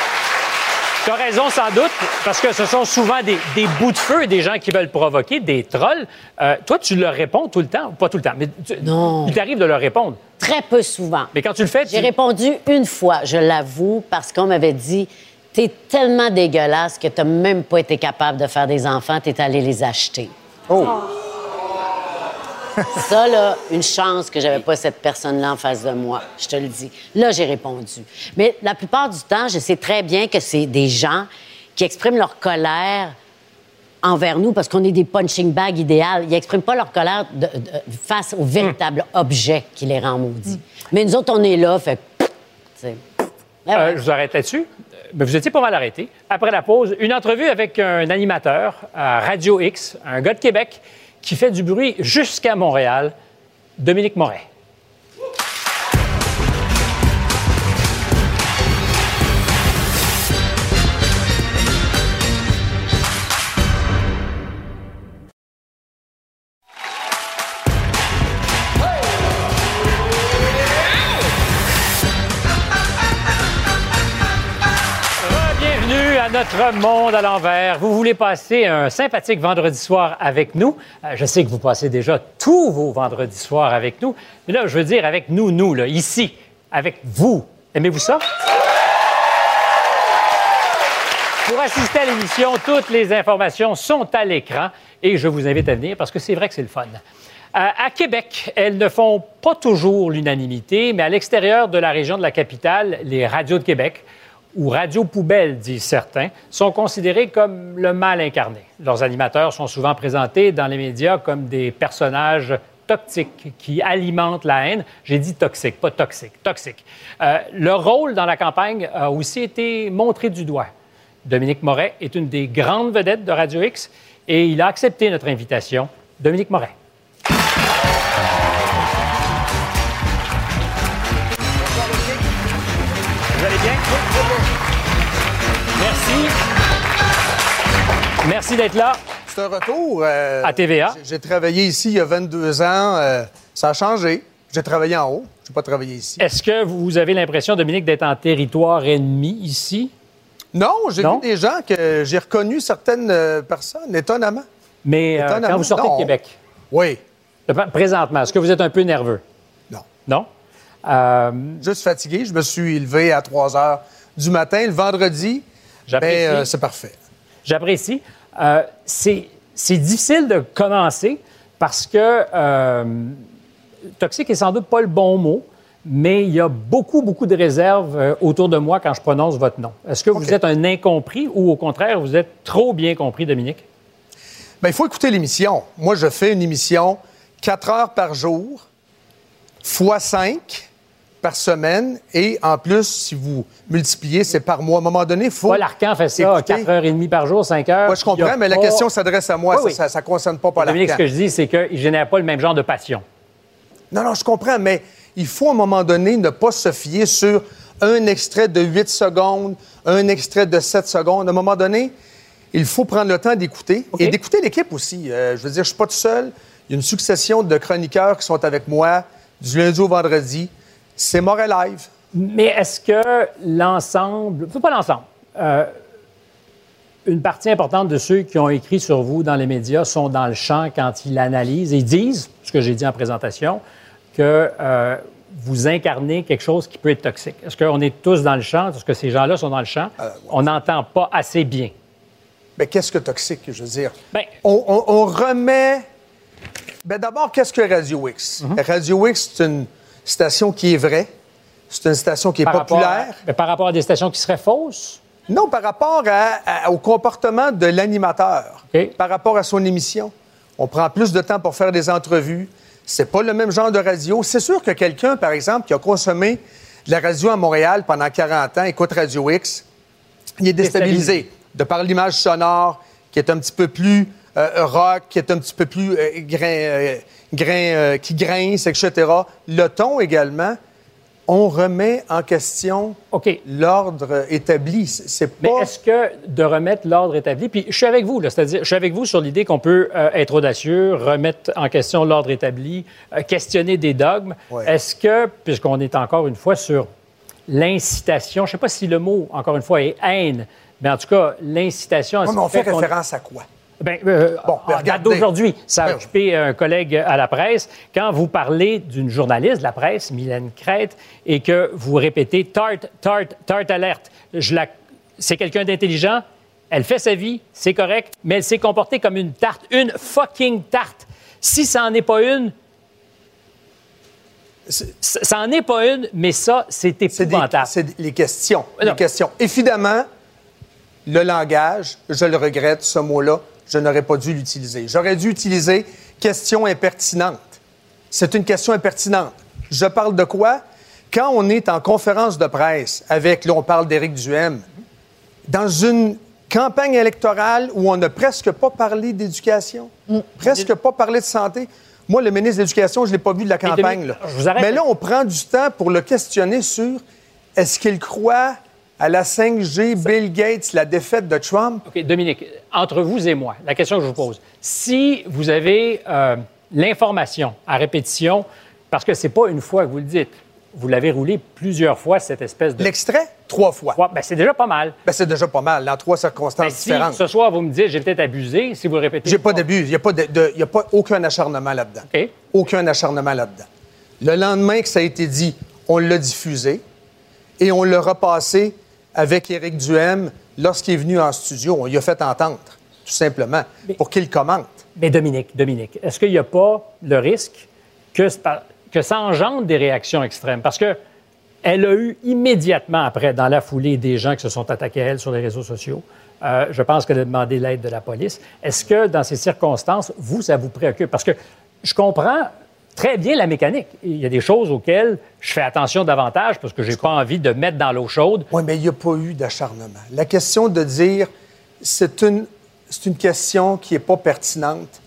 tu as raison sans doute, parce que ce sont souvent des, des bouts de feu, des gens qui veulent provoquer, des trolls. Euh, toi, tu leur réponds tout le temps, pas tout le temps, mais tu- Non. il t'arrive de leur répondre. Très peu souvent. Mais quand tu le fais, J'ai tu... répondu une fois, je l'avoue, parce qu'on m'avait dit T'es tellement dégueulasse que t'as même pas été capable de faire des enfants, t'es allé les acheter. Oh. Ça, là, une chance que j'avais pas cette personne-là en face de moi, je te le dis. Là, j'ai répondu. Mais la plupart du temps, je sais très bien que c'est des gens qui expriment leur colère envers nous parce qu'on est des punching bags idéales. Ils n'expriment pas leur colère de- de- face au véritable objet qui les rend maudits. Mais nous autres, on est là, fait... Ah ouais. Euh, je vous arrête là-dessus. Euh, Mais vous étiez pas mal arrêté. Après la pause, une entrevue avec un animateur à Radio X, un gars de Québec, qui fait du bruit jusqu'à Montréal, Dominique Moret. Notre monde à l'envers. Vous voulez passer un sympathique vendredi soir avec nous? Euh, Je sais que vous passez déjà tous vos vendredis soirs avec nous, mais là, je veux dire avec nous, nous, là, ici, avec vous. Aimez-vous ça? Pour assister à l'émission, toutes les informations sont à l'écran et je vous invite à venir parce que c'est vrai que c'est le fun. Euh, à Québec, elles ne font pas toujours l'unanimité, mais à l'extérieur de la région de la capitale, les radios de Québec, ou radio poubelles, disent certains, sont considérées comme le mal incarné. Leurs animateurs sont souvent présentés dans les médias comme des personnages toxiques qui alimentent la haine. J'ai dit toxique, pas toxique, toxique. Euh, leur rôle dans la campagne a aussi été montré du doigt. Dominique Moret est une des grandes vedettes de Radio X et il a accepté notre invitation. Dominique Moret. Merci. D'être là. C'est un retour. euh, À TVA. j'ai- travaillé ici il y a 22 ans. euh, ça a changé. J'ai travaillé en haut. Je n'ai pas travaillé ici. Est-ce que vous avez l'impression, Dominique, d'être en territoire ennemi ici? Non, j'ai vu des gens que j'ai reconnu certaines euh, personnes, étonnamment. Mais euh, Étonnamment, quand vous sortez non. de Québec, Oui. présentement, est-ce que vous êtes un peu nerveux? Non. Non? Juste fatigué. Je me suis levé à 3 heures du matin. Le vendredi, J'apprécie. ben, euh, c'est parfait. J'apprécie. Euh, c'est c'est difficile de commencer parce que euh, toxique est sans doute pas le bon mot, mais il y a beaucoup, beaucoup de réserves autour de moi quand je prononce votre nom. Est-ce que vous êtes un incompris ou au contraire, vous êtes trop bien compris, Dominique? Ben, il faut écouter l'émission. Moi, je fais une émission 4 heures par jour, fois 5 par semaine. Et en plus, si vous multipliez, c'est par mois. À un moment donné, il faut. Paul Arcan fait ça écouter. 4h30 par jour, 5 heures. Ouais, je comprends, mais la question s'adresse à moi. Oui. Ça ne concerne pas Paul Dominique, ce Arcand. que je dis, c'est qu'il ne génère pas le même genre de passion. Non, non, je comprends, mais il faut à un moment donné ne pas se fier sur un extrait de 8 secondes, un extrait de 7 secondes. À un moment donné, il faut prendre le temps d'écouter et d'écouter l'équipe aussi. Euh, je veux dire, je suis pas tout seul. Il y a une succession de chroniqueurs qui sont avec moi du lundi au vendredi. C'est Moral Live. Mais est-ce que l'ensemble, pas l'ensemble, euh, une partie importante de ceux qui ont écrit sur vous dans les médias sont dans le champ quand ils analysent et disent, ce que j'ai dit en présentation, que euh, vous incarnez quelque chose qui peut être toxique. Est-ce qu'on est tous dans le champ? Est-ce que ces gens-là sont dans le champ? On n'entend pas assez bien. Mais qu'est-ce que toxique, je veux dire? Ben- on, on- on remet. Ben d'abord, qu'est-ce que Radio X? Mhm. Radio X, c'est une station qui est vraie. C'est une station qui est Par rapport, à, populaire. ben, par rapport à des stations qui seraient fausses? Non, par rapport à- à- au comportement de l'animateur, par rapport à son émission. On prend plus de temps pour faire des entrevues. C'est pas le même genre de radio. C'est sûr que quelqu'un, par exemple, qui a consommé de la radio à Montréal pendant 40 ans, écoute Radio X, il est déstabilisé Déstabilisé. de par l'image sonore qui est un petit peu plus euh, rock, qui est un petit peu plus euh, grain, euh, grain, euh, qui grince, etc. Le ton également. On remet en question l'ordre établi. C'est Mais est-ce que de remettre l'ordre établi, puis je suis avec vous, là, c'est-à-dire, je suis avec vous sur l'idée qu'on peut euh, être audacieux, remettre en question l'ordre établi, euh, questionner des dogmes. Ouais. Est-ce que, puisqu'on est encore une fois sur l'incitation, je ne sais pas si le mot, encore une fois, est haine, mais en tout cas, l'incitation... à ce mais on fait référence à quoi? Ben, euh, Bon, en date d'aujourd'hui, ça a Ben, occupé un collègue à la presse. Quand vous parlez d'une journaliste de la presse, Mylène Crête, et que vous répétez tarte, tarte, tarte alerte, je la... c'est quelqu'un d'intelligent, elle fait sa vie, c'est correct, mais elle s'est comportée comme une tarte, une fucking tarte. Si ça n'en est pas une, ça n'en est pas une, mais ça, c'est épouvantable. c'est les questions. Non. Les questions. Évidemment, le langage, je le regrette, ce mot-là, je n'aurais pas dû l'utiliser. J'aurais dû utiliser question impertinente. C'est une question impertinente. Je parle de quoi? Quand on est en conférence de presse avec, là, on parle d'Éric Duhem, dans une campagne électorale où on n'a presque pas parlé d'éducation, presque pas parlé de santé. Moi, le ministre de l'Éducation, je ne l'ai pas vu de la campagne. Dominique, là. je vous arrête. Mais là, on prend du temps pour le questionner sur est-ce qu'il croit à la 5G, Bill Gates, la défaite de Trump? OK, Dominique, entre vous et moi, la question que je vous pose, si vous avez euh, l'information à répétition, parce que c'est pas une fois que vous le dites, vous l'avez roulé plusieurs fois, cette espèce de... L'extrait, trois fois. Ouais, ben, c'est déjà pas mal. Ben, c'est déjà pas mal, dans trois Ben, circonstances si différentes. ce soir, vous me dites, j'ai peut-être abusé, si vous le répétez... J'ai pas d'abus. Il n'y a, pas de- de- il y a pas aucun acharnement là-dedans. OK. Aucun acharnement là-dedans. Le lendemain que ça a été dit, on l'a diffusé et on l'a repassé avec Éric Duhem lorsqu'il est venu en studio, on lui a fait entendre, tout simplement, pour qu'il commente. Mais Dominique, Dominique, est-ce qu'il n'y a pas le risque que, que ça engendre des réactions extrêmes? Parce que elle a eu immédiatement après, dans la foulée, des gens qui se sont attaqués à elle sur les réseaux sociaux. Euh, je pense qu'elle a demandé l'aide de la police. Est-ce que, dans ces circonstances, vous, ça vous préoccupe? Parce que je comprends très bien la mécanique. Il y a des choses auxquelles je fais attention davantage parce que je n'ai pas envie de mettre dans l'eau chaude. Oui, mais il n'y a pas eu d'acharnement. La question de dire c'est une, c'est une question qui n'est pas pertinente.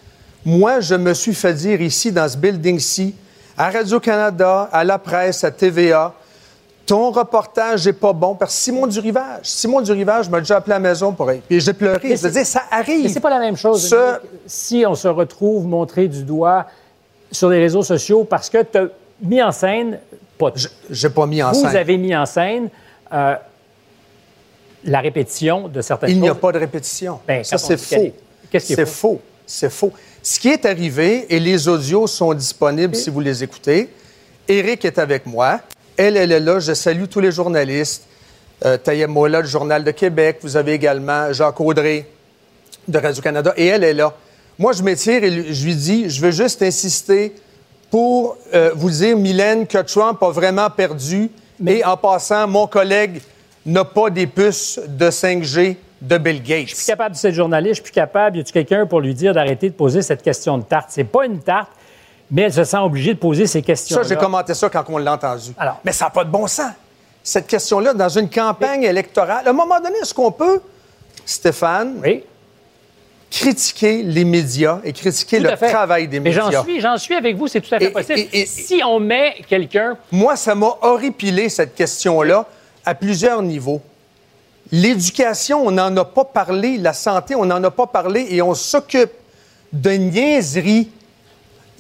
Moi, je me suis fait dire ici, dans ce building-ci, à Radio-Canada, à la presse, à TVA, ton reportage n'est pas bon. Parce que Simon Durivage, Simon Durivage m'a déjà appelé à la maison pour être. Puis j'ai pleuré. Je veux dire, ça arrive. Mais c'est pas la même chose. Si on se retrouve montré du doigt sur les réseaux sociaux parce que tu as mis en scène. Pas, j'ai pas mis en vous scène. Vous avez mis en scène euh, la répétition de certaines Il choses. Il n'y a pas de répétition. Ben, ça, c'est faux. Qu'est-ce qui est C'est faux? C'est faux. Ce qui est arrivé, et les audios sont disponibles si vous les écoutez, Eric est avec moi. Elle, elle est là. Je salue tous les journalistes. Euh, Tayem Mola, du Journal de Québec. Vous avez également Jacques Audrey de Radio-Canada. Et elle est là. Moi, je m'étire et je lui dis, je veux juste insister pour euh, vous dire, Mylène, que Trump a vraiment perdu. Mais... Et en passant, mon collègue n'a pas des puces de 5G de Bill Gates. Je suis capable de cette journaliste, je suis plus capable. Y a-tu quelqu'un pour lui dire d'arrêter de poser cette question de tarte? C'est pas une tarte, mais elle se sent obligée de poser ces questions. Ça, j'ai commenté ça quand on l'a entendu. Alors, mais ça n'a pas de bon sens. Cette question-là, dans une campagne électorale, à un moment donné, est-ce qu'on peut, Stéphane, oui. Critiquer les médias et critiquer le travail des médias? Mais j'en suis, j'en suis avec vous, c'est tout à fait et, possible. Et, et, si on met quelqu'un... Moi, ça m'a horripilé, cette question-là, à plusieurs niveaux. L'éducation, on n'en a pas parlé. La santé, on n'en a pas parlé. Et on s'occupe de niaiseries.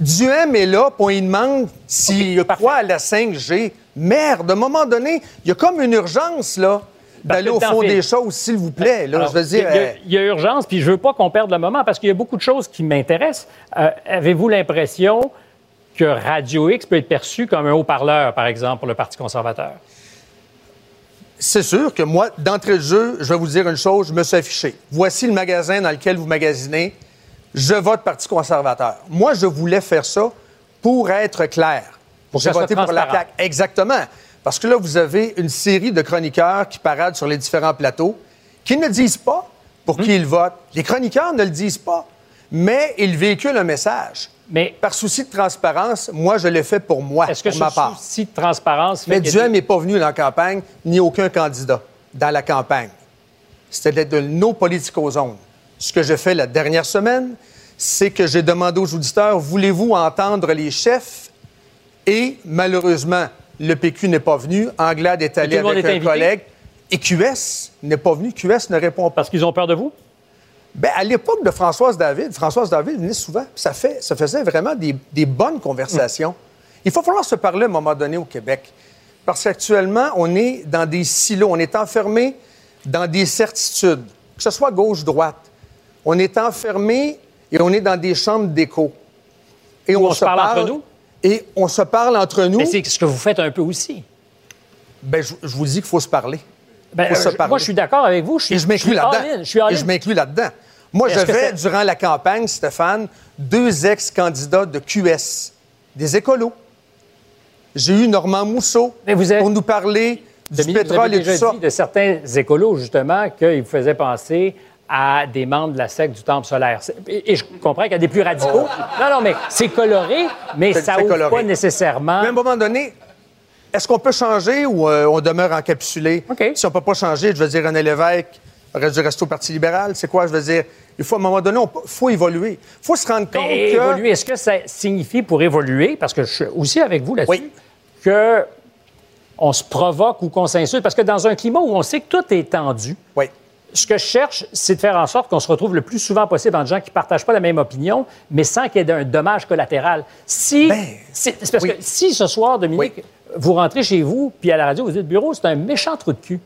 Duhem est là, puis on lui demande s'il okay, croit à la 5G. Merde, à un moment donné, il y a comme une urgence, là, d'aller au fond des choses, s'il vous plaît. Là, Alors, je veux dire, il, y a, il y a urgence, puis je veux pas qu'on perde le moment, parce qu'il y a beaucoup de choses qui m'intéressent. Euh, Avez-vous l'impression que Radio X peut être perçu comme un haut-parleur, par exemple, pour le Parti conservateur? C'est sûr que moi, d'entrée de jeu, je vais vous dire une chose, je me suis affiché. Voici le magasin dans lequel vous magasinez. Je vote Parti conservateur. Moi, je voulais faire ça pour être clair. Pour J'ai voté pour la CAQ. Exactement. Parce que là, vous avez une série de chroniqueurs qui paradent sur les différents plateaux qui ne disent pas pour Hum. qui ils votent. Les chroniqueurs ne le disent pas, mais ils véhiculent un message. Mais par souci de transparence, moi, je l'ai fait pour moi, Est-ce que pour ce ma part. souci de transparence fait Mais que Duhem n'est pas venu dans la campagne, ni aucun candidat dans la campagne. C'était de nos politico-zones. Ce que j'ai fait la dernière semaine, c'est que j'ai demandé aux auditeurs, voulez-vous entendre les chefs? Et malheureusement, le PQ n'est pas venu. Anglade est allé avec un invité? collègue. Et QS n'est pas venu. QS ne répond pas. Parce qu'ils ont peur de vous? Ben, à l'époque de Françoise David, Françoise David venait souvent. Ça, fait, ça faisait vraiment des, des bonnes conversations. Il faut falloir se parler à un moment donné au Québec. Parce qu'actuellement, on est dans des silos. On est enfermé dans des certitudes, que ce soit gauche-droite. On est enfermé et on est dans des chambres d'écho. Et on se parle entre nous? Et on se parle entre nous. Mais c'est ce que vous faites un peu aussi. Ben, je, je vous dis qu'il faut se parler. Ben, Faut se euh, parler. moi, je suis d'accord avec vous. Je suis, Et je m'inclus là-dedans. Et je m'inclus là-dedans. Moi, j'avais, durant la campagne, Stéphane, deux ex-candidats de QS, des écolos. J'ai eu Normand Mousseau pour nous parler du Dominique, vous pétrole avez et tout déjà ça. dit de certains écolos, justement, qu'ils vous faisaient penser à des membres de la secte du Temple solaire. Et, et je comprends qu'il y a des plus radicaux. Non, non, mais c'est coloré, mais ça ouvre coloré. pas nécessairement. Mais à un moment donné, est-ce qu'on peut changer ou euh, on demeure encapsulé? Si on peut pas changer, je veux dire, René Lévesque aurait dû rester au Parti libéral. C'est quoi? Je veux dire, il faut, à un moment donné, il faut évoluer. Il faut se rendre compte Mais que... évoluer, est-ce que ça signifie pour évoluer, parce que je suis aussi avec vous là-dessus, que on se provoque ou qu'on s'insulte? Parce que dans un climat où on sait que tout est tendu, ce que je cherche, c'est de faire en sorte qu'on se retrouve le plus souvent possible entre gens qui ne partagent pas la même opinion, mais sans qu'il y ait un dommage collatéral. Si, parce que si ce soir, Dominique, vous rentrez chez vous, puis à la radio, vous dites, bureau, c'est un méchant trou de cul,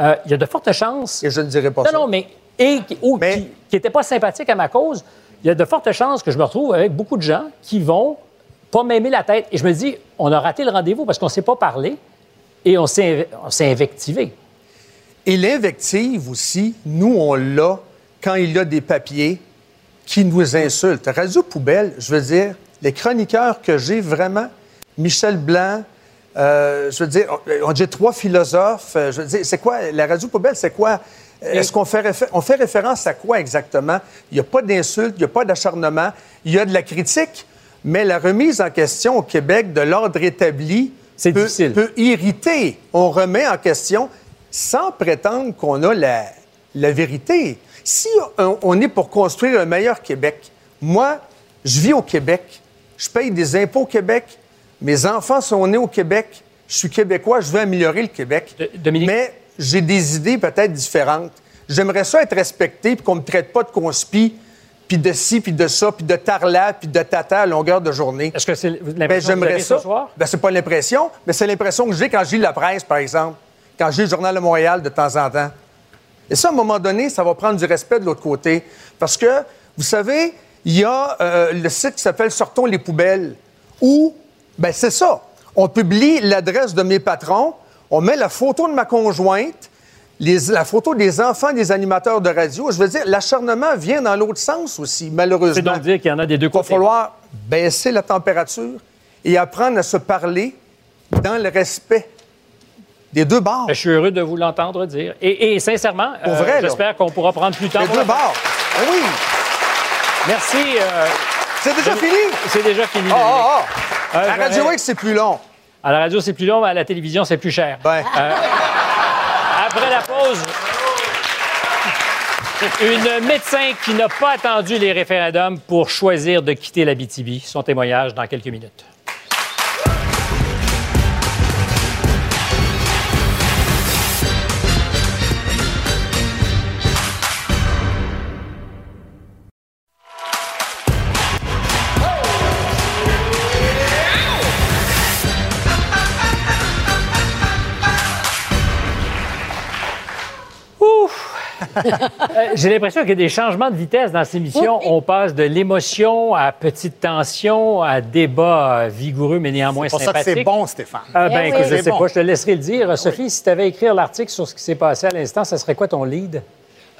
euh, il y a de fortes chances... Et je ne dirais pas non, ça. Non, mais... Et ou qui n'était pas sympathique à ma cause, il y a de fortes chances que je me retrouve avec beaucoup de gens qui vont pas m'aimer la tête. Et je me dis, on a raté le rendez-vous parce qu'on ne s'est pas parlé et on s'est invectivé. Et l'invective aussi, nous, on l'a quand il y a des papiers qui nous insultent. Radio Poubelle, je veux dire, les chroniqueurs que j'ai vraiment, Michel Blanc, euh, je veux dire, j'ai trois philosophes. euh, Je veux dire, c'est quoi, la radio poubelle, c'est quoi? Est-ce qu'on fait, réfé- on fait référence à quoi exactement? Il n'y a pas d'insulte, il n'y a pas d'acharnement, il y a de la critique, mais la remise en question au Québec de l'ordre établi peut, peut irriter. On remet en question sans prétendre qu'on a la, la vérité. Si on, on est pour construire un meilleur Québec, moi, je vis au Québec, je paye des impôts au Québec, mes enfants sont nés au Québec, je suis québécois, je veux améliorer le Québec. Mais j'ai des idées peut-être différentes. J'aimerais ça être respecté puis qu'on me traite pas de conspi, puis de ci, puis de ça, puis de tarla, puis de tata à longueur de journée. Est-ce que c'est l'impression Ben, que vous j'aimerais avez ça. ce soir? Ben, c'est pas l'impression, mais c'est l'impression que j'ai quand je lis la presse, par exemple, quand lis le Journal de Montréal de temps en temps. Et ça, à un moment donné, ça va prendre du respect de l'autre côté. Parce que, vous savez, il y a euh, le site qui s'appelle Sortons les poubelles, où, ben c'est ça. On publie l'adresse de mes patrons, on met la photo de ma conjointe, les- la photo des enfants des animateurs de radio. Je veux dire, l'acharnement vient dans l'autre sens aussi, malheureusement. C'est donc dire qu'il y en a des deux Il va côtés. falloir baisser la température et apprendre à se parler dans le respect des deux bords. Je suis heureux de vous l'entendre dire. Et, et sincèrement, euh, j'espère qu'on pourra prendre plus de temps. Pour deux bords. Ben oui. Merci. euh, C'est déjà fini? C'est déjà fini. Ah, ah, ah. Euh, À Radio X, c'est plus long. À la radio, c'est plus long, mais à la télévision, c'est plus cher. Après la pause, une médecin qui n'a pas attendu les référendums pour choisir de quitter la BTB. Son témoignage dans quelques minutes. J'ai l'impression qu'il y a des changements de vitesse dans ces émissions. On passe de l'émotion à petite tension, à débat euh, vigoureux mais néanmoins C'est pour ça que c'est bon, Stéphane. Ah, ben, Eh écoute, oui. je sais bon. pas, je te laisserai le dire. Sophie, si tu avais écrit l'article sur ce qui s'est passé à l'instant, ça serait quoi ton lead?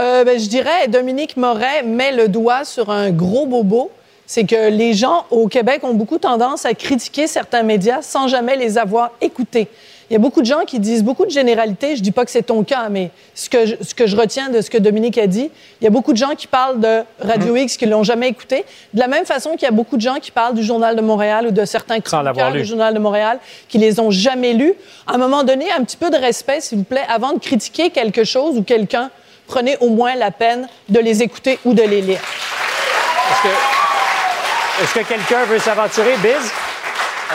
Euh, ben, je dirais, Dominique Moret met le doigt sur un gros bobo. C'est que les gens au Québec ont beaucoup tendance à critiquer certains médias sans jamais les avoir écoutés. Il y a beaucoup de gens qui disent beaucoup de généralités. Je dis pas que c'est ton cas, mais ce que, je, ce que je retiens de ce que Dominique a dit, il y a beaucoup de gens qui parlent de Radio X qui l'ont jamais écouté. De la même façon qu'il y a beaucoup de gens qui parlent du Journal de Montréal ou de certains chroniqueurs du Journal de Montréal qui les ont jamais lus. À un moment donné, un petit peu de respect, s'il vous plaît, avant de critiquer quelque chose ou quelqu'un, prenez au moins la peine de les écouter ou de les lire. Est-ce que, est-ce que quelqu'un veut s'aventurer, Biz?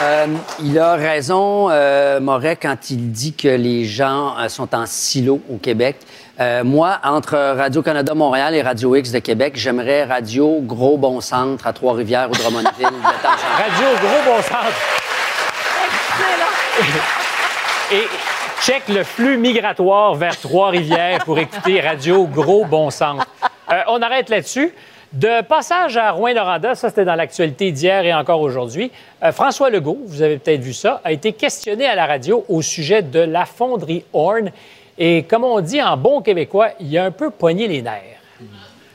Euh, il a raison, euh, Moret, quand il dit que les gens euh, sont en silo au Québec. Euh, moi, entre Radio-Canada Montréal et Radio X de Québec, j'aimerais Radio Gros Bon Centre à Trois-Rivières ou Drummondville. Radio Gros Bon Centre. Et check le flux migratoire vers Trois-Rivières pour écouter Radio Gros Bon Centre. Euh, on arrête là-dessus. De passage à Rouen-Noranda, ça c'était dans l'actualité d'hier et encore aujourd'hui, euh, François Legault, vous avez peut-être vu ça, a été questionné à la radio au sujet de la fonderie Horn. Et comme on dit en bon québécois, il a un peu poigné les nerfs.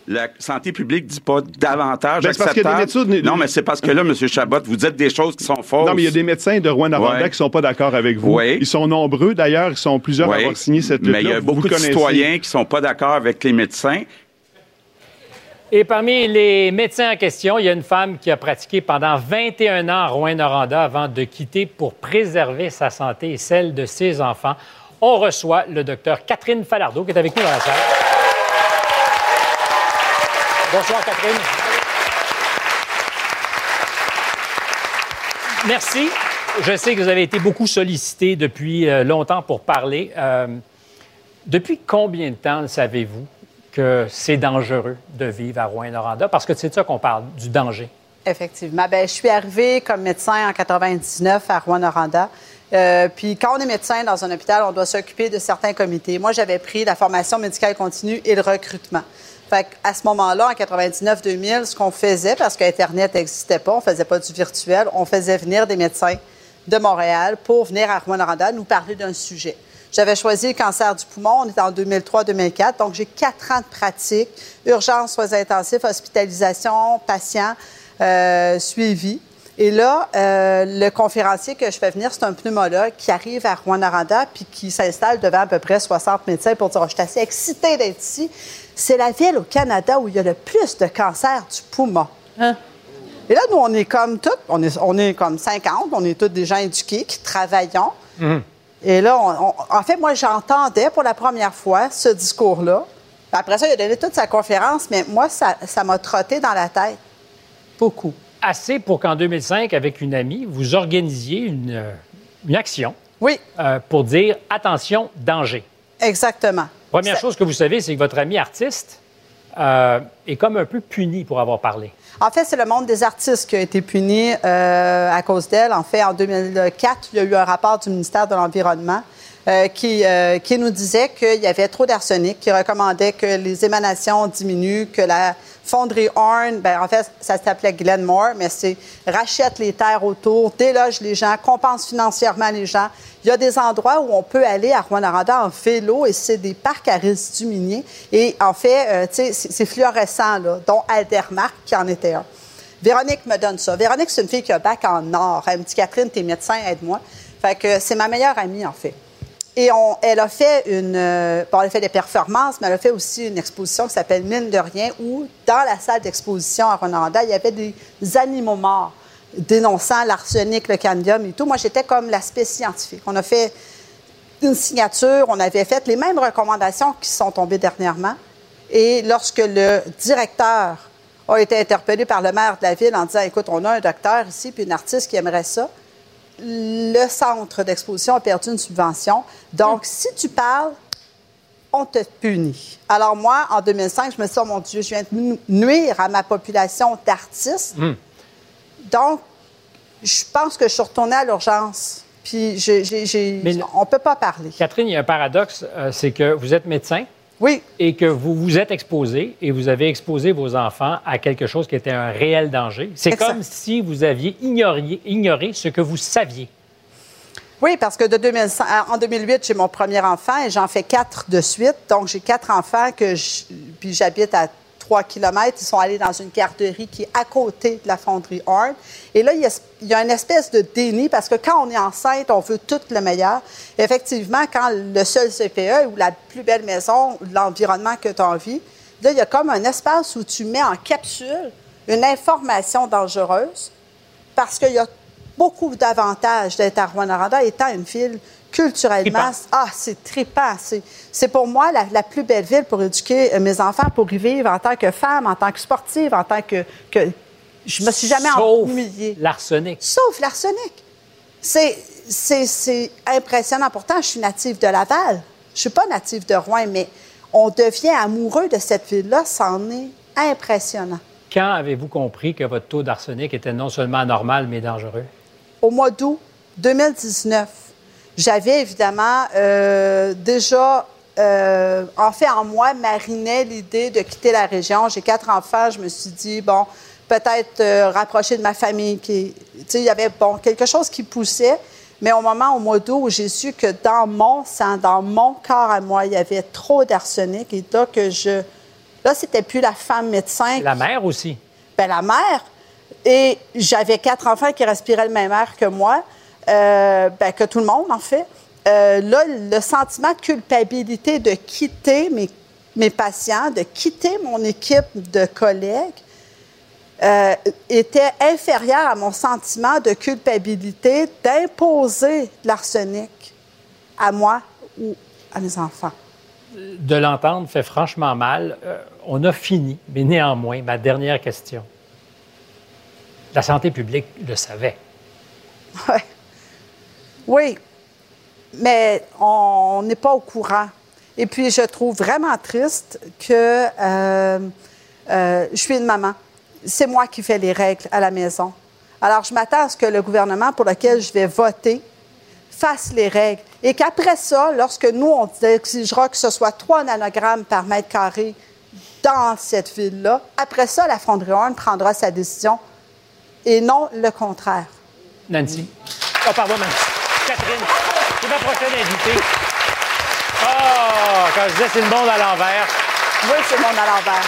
La santé publique dit pas davantage Ben, c'est parce qu'il y a des acceptable. médecins- Non, mais c'est parce que là, M. Chabot, vous dites des choses qui sont fausses. Non, mais il y a des médecins de Rouen-Noranda Ouais. qui sont pas d'accord avec vous. Oui. Ils sont nombreux, d'ailleurs. Ils sont plusieurs à Oui, avoir signé cette Mais il y a beaucoup de citoyens qui sont pas d'accord avec les médecins. Et parmi les médecins en question, il y a une femme qui a pratiqué pendant 21 ans à Rouen-Noranda avant de quitter pour préserver sa santé et celle de ses enfants. On reçoit le docteur Catherine Falardeau qui est avec nous dans la salle. Bonsoir, Catherine. Merci. Je sais que vous avez été beaucoup sollicité depuis euh, longtemps pour parler. Euh, depuis combien de temps le savez-vous? Que c'est dangereux de vivre à Rouen-Noranda? Parce que c'est de ça qu'on parle, du danger. Effectivement. Ben, je suis arrivée comme médecin en 99 à Rouen-Noranda. Euh, puis quand on est médecin dans un hôpital, on doit s'occuper de certains comités. Moi, j'avais pris la formation médicale continue et le recrutement. Fait à ce moment-là, en 99-2000, ce qu'on faisait, parce qu'Internet n'existait pas, on faisait pas du virtuel, on faisait venir des médecins de Montréal pour venir à Rouen-Noranda nous parler d'un sujet. J'avais choisi le cancer du poumon. On était en 2003-2004. Donc, j'ai quatre ans de pratique. Urgence, soins intensifs, hospitalisation, patient, euh, suivi. Et là, euh, le conférencier que je fais venir, c'est un pneumologue qui arrive à Rwanda puis qui s'installe devant à peu près 60 médecins pour dire oh, Je suis assez excitée d'être ici. C'est la ville au Canada où il y a le plus de cancer du poumon. Hein? Et là, nous, on est comme toutes, on est, on est comme 50, on est tous des gens éduqués qui travaillons. Et là, on- on- en fait, moi, j'entendais pour la première fois ce discours-là. Après ça, il a donné toute sa conférence, mais moi, ça ça m'a trotté dans la tête. Beaucoup. Assez pour qu'en 2005, avec une amie, vous organisiez une, euh, une action Oui, euh, pour dire attention, danger. exactement. Première chose que vous savez, c'est que votre ami artiste euh, est comme un peu puni pour avoir parlé. En fait, c'est le monde des artistes qui a été puni euh, à cause d'elle. En fait, en 2004, il y a eu un rapport du ministère de l'Environnement euh, qui, euh, qui nous disait qu'il y avait trop d'arsenic, qui recommandait que les émanations diminuent, que la fonderie Horn, ben, en fait, ça s'appelait Glenmore, mais c'est rachète les terres autour, déloge les gens, compense financièrement les gens. Il y a des endroits où on peut aller à Rwanda en vélo et c'est des parcs à résidus miniers. Et en fait, euh, tu sais, c'est fluorescent, là, dont Aldermark qui en était un. Véronique me donne ça. Véronique, c'est une fille qui a bac en or. Elle me dit Catherine, t'es médecin, aide-moi. Fait que c'est ma meilleure amie, en fait. Et elle a fait une. euh, elle a fait des performances, mais elle a fait aussi une exposition qui s'appelle Mine de rien, où, dans la salle d'exposition à Rwanda, il y avait des animaux morts dénonçant l'arsenic, le cadmium et tout. Moi, j'étais comme l'aspect scientifique. On a fait une signature, on avait fait les mêmes recommandations qui sont tombées dernièrement. Et lorsque le directeur a été interpellé par le maire de la ville en disant Écoute, on a un docteur ici, puis une artiste qui aimerait ça, le centre d'exposition a perdu une subvention. Donc, si tu parles, on te punit. Alors, moi, en 2005, je me suis dit Oh mon Dieu, je viens de nu- nuire à ma population d'artistes. Donc, je pense que je suis retournée à l'urgence. Puis, j'ai- on ne peut pas parler. Catherine, il y a un paradoxe, euh, c'est que vous êtes médecin. Oui. Et que vous vous êtes exposé et vous avez exposé vos enfants à quelque chose qui était un réel danger. C'est comme si vous aviez ignoré, ignoré ce que vous saviez. Oui, parce que de 2005, à- en 2008, j'ai mon premier enfant et j'en fais quatre de suite. Donc, j'ai quatre enfants que je- puis j'habite à 3 km. Ils sont allés dans une garderie qui est à côté de la fonderie Horn. Et là, il y, a, il y a une espèce de déni parce que quand on est enceinte, on veut tout le meilleur. Effectivement, quand le seul CPE ou la plus belle maison, l'environnement que tu as envie, là, il y a comme un espace où tu mets en capsule une information dangereuse parce qu'il y a beaucoup d'avantages d'être à Rwanda étant une ville culturellement. Ah, c'est trippant. C'est, c'est pour moi la, la plus belle ville pour éduquer euh, mes enfants, pour y vivre en tant que femme, en tant que sportive, en tant que. que je me suis jamais Sauf ennuyée. l'arsenic. Sauf l'arsenic. C'est, impressionnant. Pourtant, je suis native de Laval. Je suis pas native de Rouen, mais on devient amoureux de cette ville-là. C'en est impressionnant. Quand avez-vous compris que votre taux d'arsenic était non seulement anormal, mais dangereux? au mois d'août 2019, j'avais évidemment euh, déjà, euh, en fait, en moi, marinait l'idée de quitter la région. J'ai quatre enfants. Je me suis dit, bon, peut-être euh, rapprocher de ma famille. Tu sais, il y avait, bon, quelque chose qui poussait. Mais au moment, au mois d'août, où j'ai su que dans mon sang, dans mon corps à moi, il y avait trop d'arsenic, et là, que je... Là, c'était plus la femme médecin La mère aussi. ben, la mère. Et j'avais quatre enfants qui respiraient le même air que moi, euh, ben, que tout le monde, en fait. Euh, là, le sentiment de culpabilité de quitter mes, mes patients, de quitter mon équipe de collègues, euh, était inférieur à mon sentiment de culpabilité d'imposer de l'arsenic à moi ou à mes enfants. De l'entendre fait franchement mal. Euh, on a fini, mais néanmoins, ma dernière question. La santé publique le savait. Ouais. Oui, mais on n'est pas au courant. Et puis, je trouve vraiment triste que euh, euh, je suis une maman. C'est moi qui fais les règles à la maison. Alors, je m'attends à ce que le gouvernement pour lequel je vais voter fasse les règles. Et qu'après ça, lorsque nous, on exigera que ce soit 3 nanogrammes par mètre carré dans cette ville-là, après ça, la fonderie prendra sa décision et non le contraire. Nancy. Oh, pardon, Nancy. Catherine, c'est ma prochaine invitée. Ah, quand je disais c'est le monde à l'envers. Oui, c'est le monde à l'envers.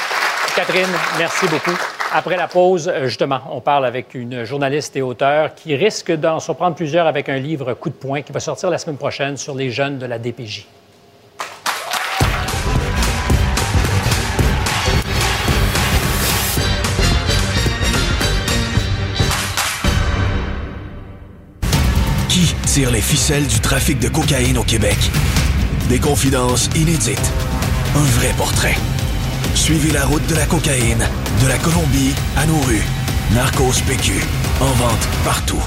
Catherine, merci beaucoup. Après la pause, euh, justement, on parle avec une journaliste et auteure qui risque d'en surprendre plusieurs avec un livre coup de poing qui va sortir la semaine prochaine sur les jeunes de la DPJ. Tire les ficelles du trafic de cocaïne au Québec? Des confidences inédites. Un vrai portrait. Suivez la route de la cocaïne, de la Colombie à nos rues. Narcos PQ, en vente partout.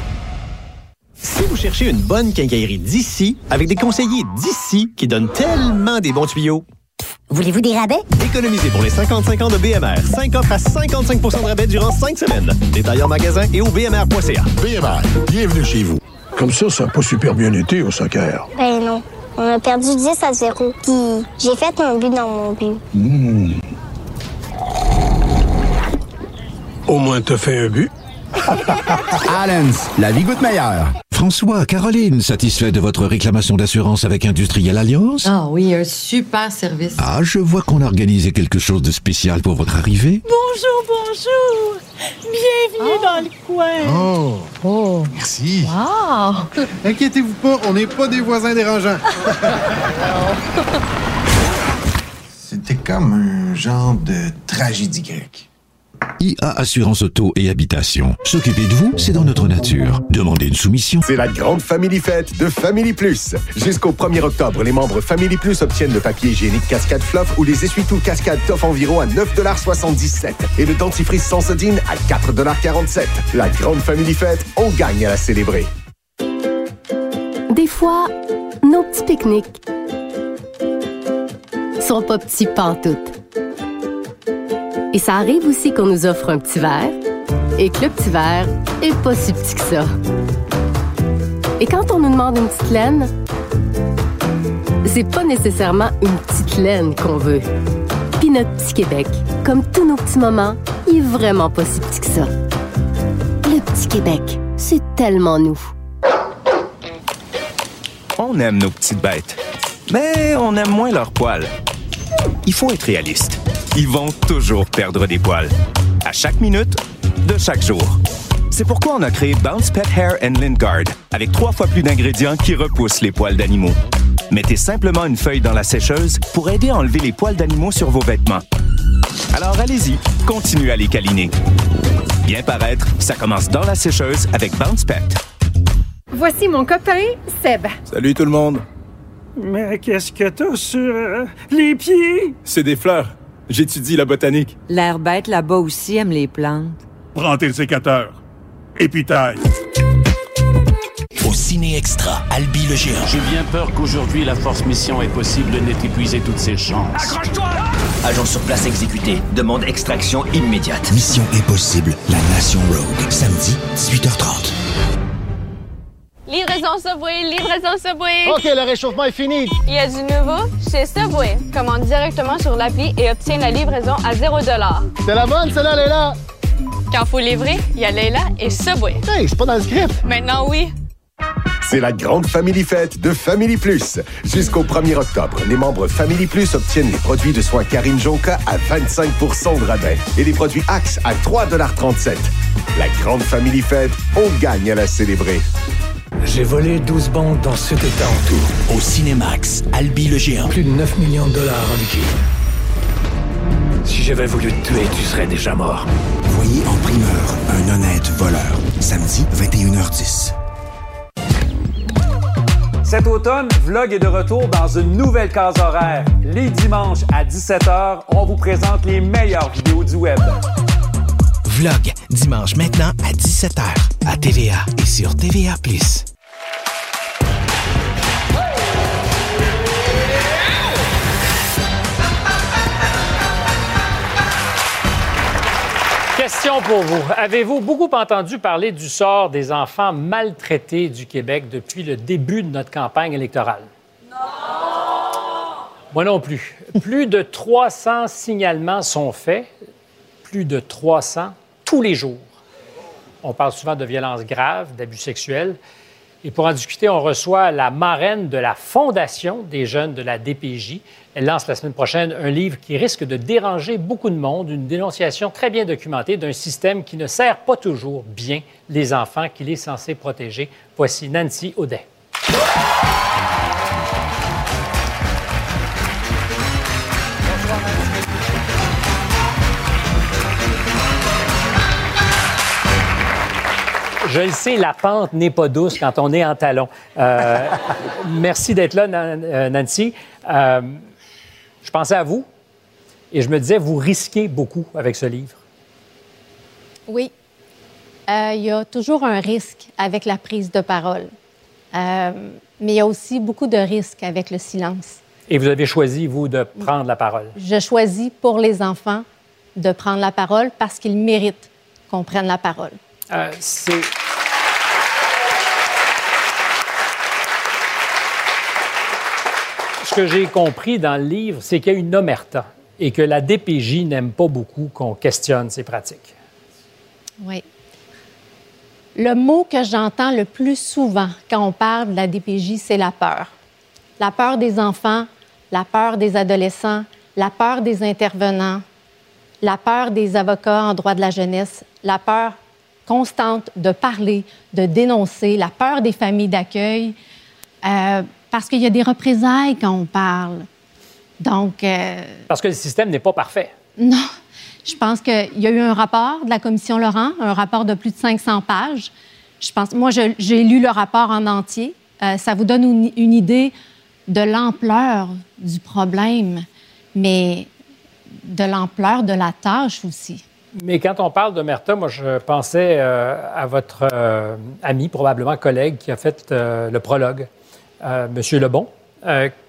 Si vous cherchez une bonne quincaillerie d'ici, avec des conseillers d'ici qui donnent tellement des bons tuyaux. Voulez-vous des rabais? Économisez pour les 55 ans de BMR. 5 offres à 55% de rabais durant 5 semaines. Détails en magasin et au bmr.ca. BMR, bienvenue chez vous. Comme ça, ça n'a pas super bien été au soccer. Ben non. On a perdu 10 à 0. Puis j'ai fait un but dans mon but. Hmm. Au moins, t'as fait un but. Allens, la vie goûte meilleure. François, Caroline, satisfait de votre réclamation d'assurance avec Industriel Alliance? Ah oui, un super service. Ah, je vois qu'on a organisé quelque chose de spécial pour votre arrivée. Bonjour, bonjour. Bienvenue dans le coin. Oh. Oh. Merci. Wow. Inquiétez-vous pas, on n'est pas des voisins dérangeants. C'était comme un genre de tragédie grecque. IA Assurance Auto et Habitation. S'occuper de vous, c'est dans notre nature. Demandez une soumission. C'est la grande Family Fête de Family Plus. Jusqu'au 1er octobre, les membres Family Plus obtiennent le papier hygiénique Cascade Fluff ou les essuie-tout Cascade Tough Environ à 9,77 et le dentifrice Sensodyne à 4,47 La grande Family Fête, on gagne à la célébrer. Des fois, nos petits pique-niques sont pas petits pantoute. Et ça arrive aussi qu'on nous offre un petit verre et que le petit verre est pas si petit que ça. Et quand on nous demande une petite laine, c'est pas nécessairement une petite laine qu'on veut. Puis notre petit Québec, comme tous nos petits moments, il est vraiment pas si petit que ça. Le petit Québec, c'est tellement nous. On aime nos petites bêtes, mais on aime moins leurs poils. Il faut être réaliste. Ils vont toujours perdre des poils. À chaque minute, de chaque jour. C'est pourquoi on a créé Bounce Pet Hair and Lint Guard, avec trois fois plus d'ingrédients qui repoussent les poils d'animaux. Mettez simplement une feuille dans la sécheuse pour aider à enlever les poils d'animaux sur vos vêtements. Alors allez-y, continuez à les câliner. Bien paraître, ça commence dans la sécheuse avec Bounce Pet. Voici mon copain, Seb. Salut tout le monde. Mais qu'est-ce que t'as sur euh, les pieds? C'est des fleurs. J'étudie la botanique. L'air bête là-bas aussi aime les plantes. Prends tes sécateurs. Et puis taille. Au Ciné Extra, Albi le géant. J'ai bien peur qu'aujourd'hui la force mission est possible n'ait épuisé toutes ses chances. Accroche-toi! Agent sur place exécuté. Demande extraction immédiate. Mission impossible, la Nation Rogue. Samedi, 18h30. Livraison Subway, livraison Subway. OK, le réchauffement est fini. Il y a du nouveau chez Subway. Commande directement sur l'appli et obtiens la livraison à 0 C'est la bonne, celle-là, là. Quand faut livrer, il y a Leila et Subway. Hey, c'est pas dans le script. Maintenant, oui. C'est la grande Family Fête de Family Plus. Jusqu'au 1er octobre, les membres Family Plus obtiennent les produits de soins Karine Jonca à 25% de rabais et les produits Axe à 3,37 La grande Family Fête, on gagne à la célébrer. J'ai volé 12 banques dans cet état en tout. Au Cinémax, Albi le géant. Plus de 9 millions de dollars en liquide. Si j'avais voulu te tuer, tu serais déjà mort. Voyez en primeur un honnête voleur. Samedi, 21h10. Cet automne, Vlog est de retour dans une nouvelle case horaire. Les dimanches à 17h, on vous présente les meilleures vidéos du web. Vlog, dimanche maintenant à 17h, à TVA et sur TVA+. Question pour vous. Avez-vous beaucoup entendu parler du sort des enfants maltraités du Québec depuis le début de notre campagne électorale? Non! Moi non plus. Plus de 300 signalements sont faits, plus de 300 tous les jours. On parle souvent de violences graves, d'abus sexuels. Et pour en discuter, on reçoit la marraine de la Fondation des jeunes de la DPJ. Elle lance la semaine prochaine un livre qui risque de déranger beaucoup de monde, une dénonciation très bien documentée d'un système qui ne sert pas toujours bien les enfants qu'il est censé protéger. Voici Nancy Audet. Je le sais, la pente n'est pas douce quand on est en talon. Euh, merci d'être là, euh, Nancy. Euh, je pensais à vous et je me disais, vous risquez beaucoup avec ce livre. Oui. Euh, il y a toujours un risque avec la prise de parole. Mais il y a aussi beaucoup de risques avec le silence. Et vous avez choisi, vous, de prendre la parole. Je choisis pour les enfants de prendre la parole parce qu'ils méritent qu'on prenne la parole. Euh, c'est. Ce que j'ai compris dans le livre, c'est qu'il y a une omerta et que la DPJ n'aime pas beaucoup qu'on questionne ces pratiques. Oui. Le mot que j'entends le plus souvent quand on parle de la DPJ, c'est la peur. La peur des enfants, la peur des adolescents, la peur des intervenants, la peur des avocats en droit de la jeunesse, la peur constante de parler, de dénoncer, la peur des familles d'accueil, euh, parce qu'il y a des représailles quand on parle. Donc, euh, Parce que le système n'est pas parfait. non. Je pense qu'il y a eu un rapport de la commission Laurent, un rapport de plus de 500 pages. Je pense, moi, j'ai lu le rapport en entier. Euh, ça vous donne une, une idée de l'ampleur du problème, mais de l'ampleur de la tâche aussi. Mais quand on parle d'omerta, moi, je pensais euh, à votre euh, ami, probablement collègue, qui a fait euh, le prologue, Monsieur Lebon,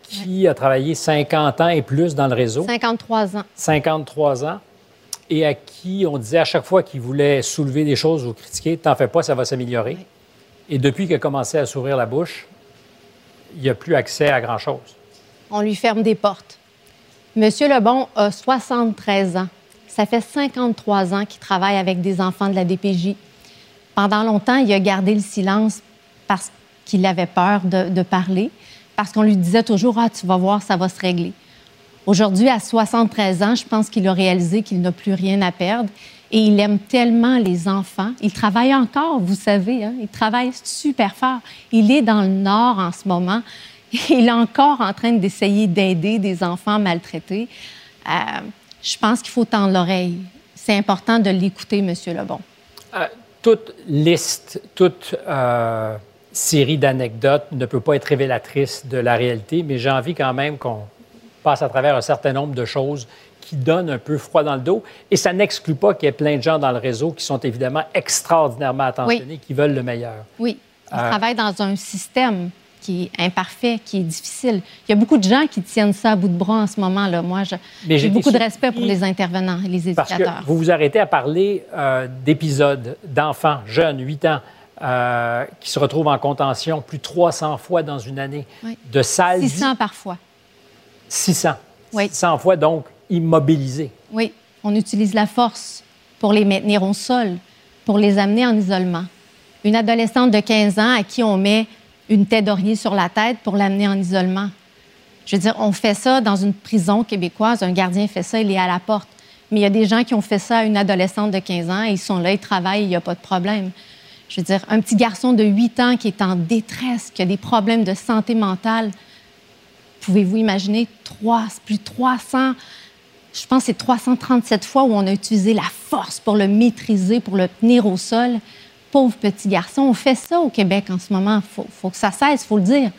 qui a travaillé 50 ans et plus dans le réseau. 53 ans. 53 ans, et à qui on disait à chaque fois qu'il voulait soulever des choses ou critiquer, t'en fais pas, ça va s'améliorer. Et depuis qu'il a commencé à s'ouvrir la bouche, il n'y a plus accès à grand-chose. On lui ferme des portes. Monsieur Lebon a 73 ans. Ça fait 53 ans qu'il travaille avec des enfants de la DPJ. Pendant longtemps, il a gardé le silence parce qu'il avait peur de, parler, parce qu'on lui disait toujours Ah, tu vas voir, ça va se régler. Aujourd'hui, à 73 ans, je pense qu'il a réalisé qu'il n'a plus rien à perdre et il aime tellement les enfants. Il travaille encore, vous savez, hein? il travaille super fort. Il est dans le Nord en ce moment. Il est encore en train d'essayer d'aider des enfants maltraités. Euh, je pense qu'il faut tendre l'oreille. C'est important de l'écouter, M. Lebon. Euh, toute liste, toute euh, série d'anecdotes ne peut pas être révélatrice de la réalité, mais j'ai envie quand même qu'on passe à travers un certain nombre de choses qui donnent un peu froid dans le dos. Et ça n'exclut pas qu'il y ait plein de gens dans le réseau qui sont évidemment extraordinairement attentionnés, qui veulent le meilleur. Oui, il Euh, travaille dans un système qui est imparfait, qui est difficile. Il y a beaucoup de gens qui tiennent ça à bout de bras en ce moment. Là. Moi, j'ai beaucoup de respect pour les intervenants et les Parce que éducateurs. vous vous arrêtez à parler euh, d'épisodes d'enfants jeunes, 8 ans, euh, qui se retrouvent en contention plus de 300 fois dans une année, Oui. de salles 600 parfois. 600. Oui. 600 fois donc immobilisés. Oui, on utilise la force pour les maintenir au sol, pour les amener en isolement. Une adolescente de 15 ans à qui on met une tête d'oreiller sur la tête pour l'amener en isolement. Je veux dire, on fait ça dans une prison québécoise, un gardien fait ça, il est à la porte. Mais il y a des gens qui ont fait ça à une adolescente de 15 ans, et ils sont là, ils travaillent, il n'y a pas de problème. Je veux dire, un petit garçon de 8 ans qui est en détresse, qui a des problèmes de santé mentale, pouvez-vous imaginer trois, plus de 300 je pense que c'est 337 fois où on a utilisé la force pour le maîtriser, pour le tenir au sol? Pauvre petit garçon, on fait ça au Québec en ce moment. Il faut, faut que ça cesse, il faut le dire.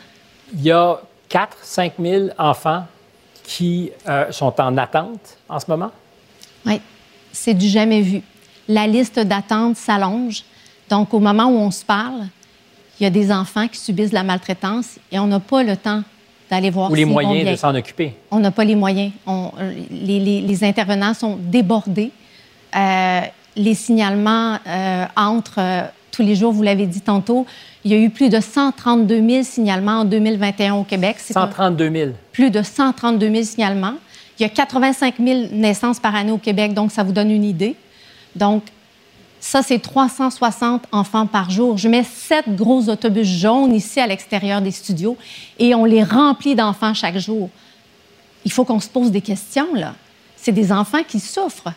Il y a 4 5 000 enfants qui euh, sont en attente en ce moment? Oui, c'est du jamais vu. La liste d'attente s'allonge. Donc, au moment où on se parle, il y a des enfants qui subissent de la maltraitance et on n'a pas le temps d'aller voir Ou les moyens de s'en occuper. On n'a pas les moyens. On- les, les- les intervenants sont débordés. Euh, les signalements euh, entrent euh, tous les jours, vous l'avez dit tantôt. Il y a eu plus de 132 000 signalements en 2021 au Québec. C'est un- 132 000. plus de 132 000 signalements. Il y a 85 000 naissances par année au Québec, donc ça vous donne une idée. Donc, Ça, c'est 360 enfants par jour. Je mets sept gros autobus jaunes ici à l'extérieur des studios et on les remplit d'enfants chaque jour. Il faut qu'on se pose des questions, là. C'est des enfants qui souffrent.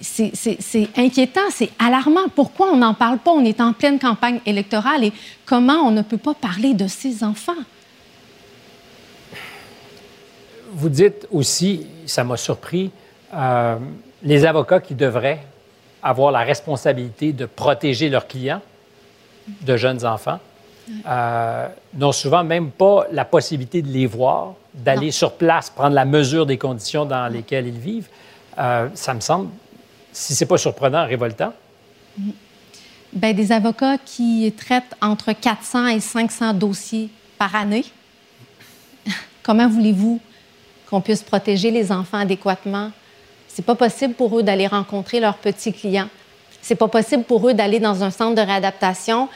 C'est inquiétant, c'est alarmant. Pourquoi on n'en parle pas? On est en pleine campagne électorale et comment on ne peut pas parler de ces enfants? Vous dites aussi, ça m'a surpris, euh, les avocats qui devraient avoir la responsabilité de protéger leurs clients de jeunes enfants euh, n'ont souvent même pas la possibilité de les voir, d'aller sur place, prendre la mesure des conditions dans lesquelles ils vivent. Euh, ça me semble, si c'est pas surprenant, révoltant? Bien, des avocats qui traitent entre 400 et 500 dossiers par année. Comment voulez-vous qu'on puisse protéger les enfants adéquatement? C'est pas possible pour eux d'aller rencontrer leurs petits clients. C'est pas possible pour eux d'aller dans un centre de réadaptation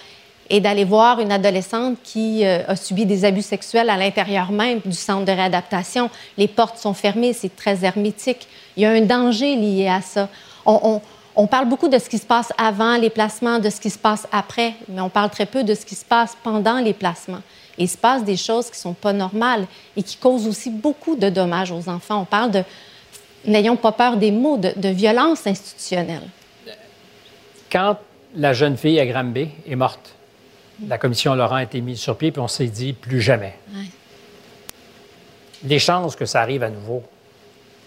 et d'aller voir une adolescente qui euh, a subi des abus sexuels à l'intérieur même du centre de réadaptation. Les portes sont fermées, c'est très hermétique. Il y a un danger lié à ça. On, on, parle beaucoup de ce qui se passe avant les placements, de ce qui se passe après, mais on parle très peu de ce qui se passe pendant les placements. Et il se passe des choses qui ne sont pas normales et qui causent aussi beaucoup de dommages aux enfants. On parle de n'ayons pas peur des mots, de, violence institutionnelle. Quand la jeune fille à Granby est morte, la commission Laurent a été mise sur pied, puis on s'est dit plus jamais. Les chances que ça arrive à nouveau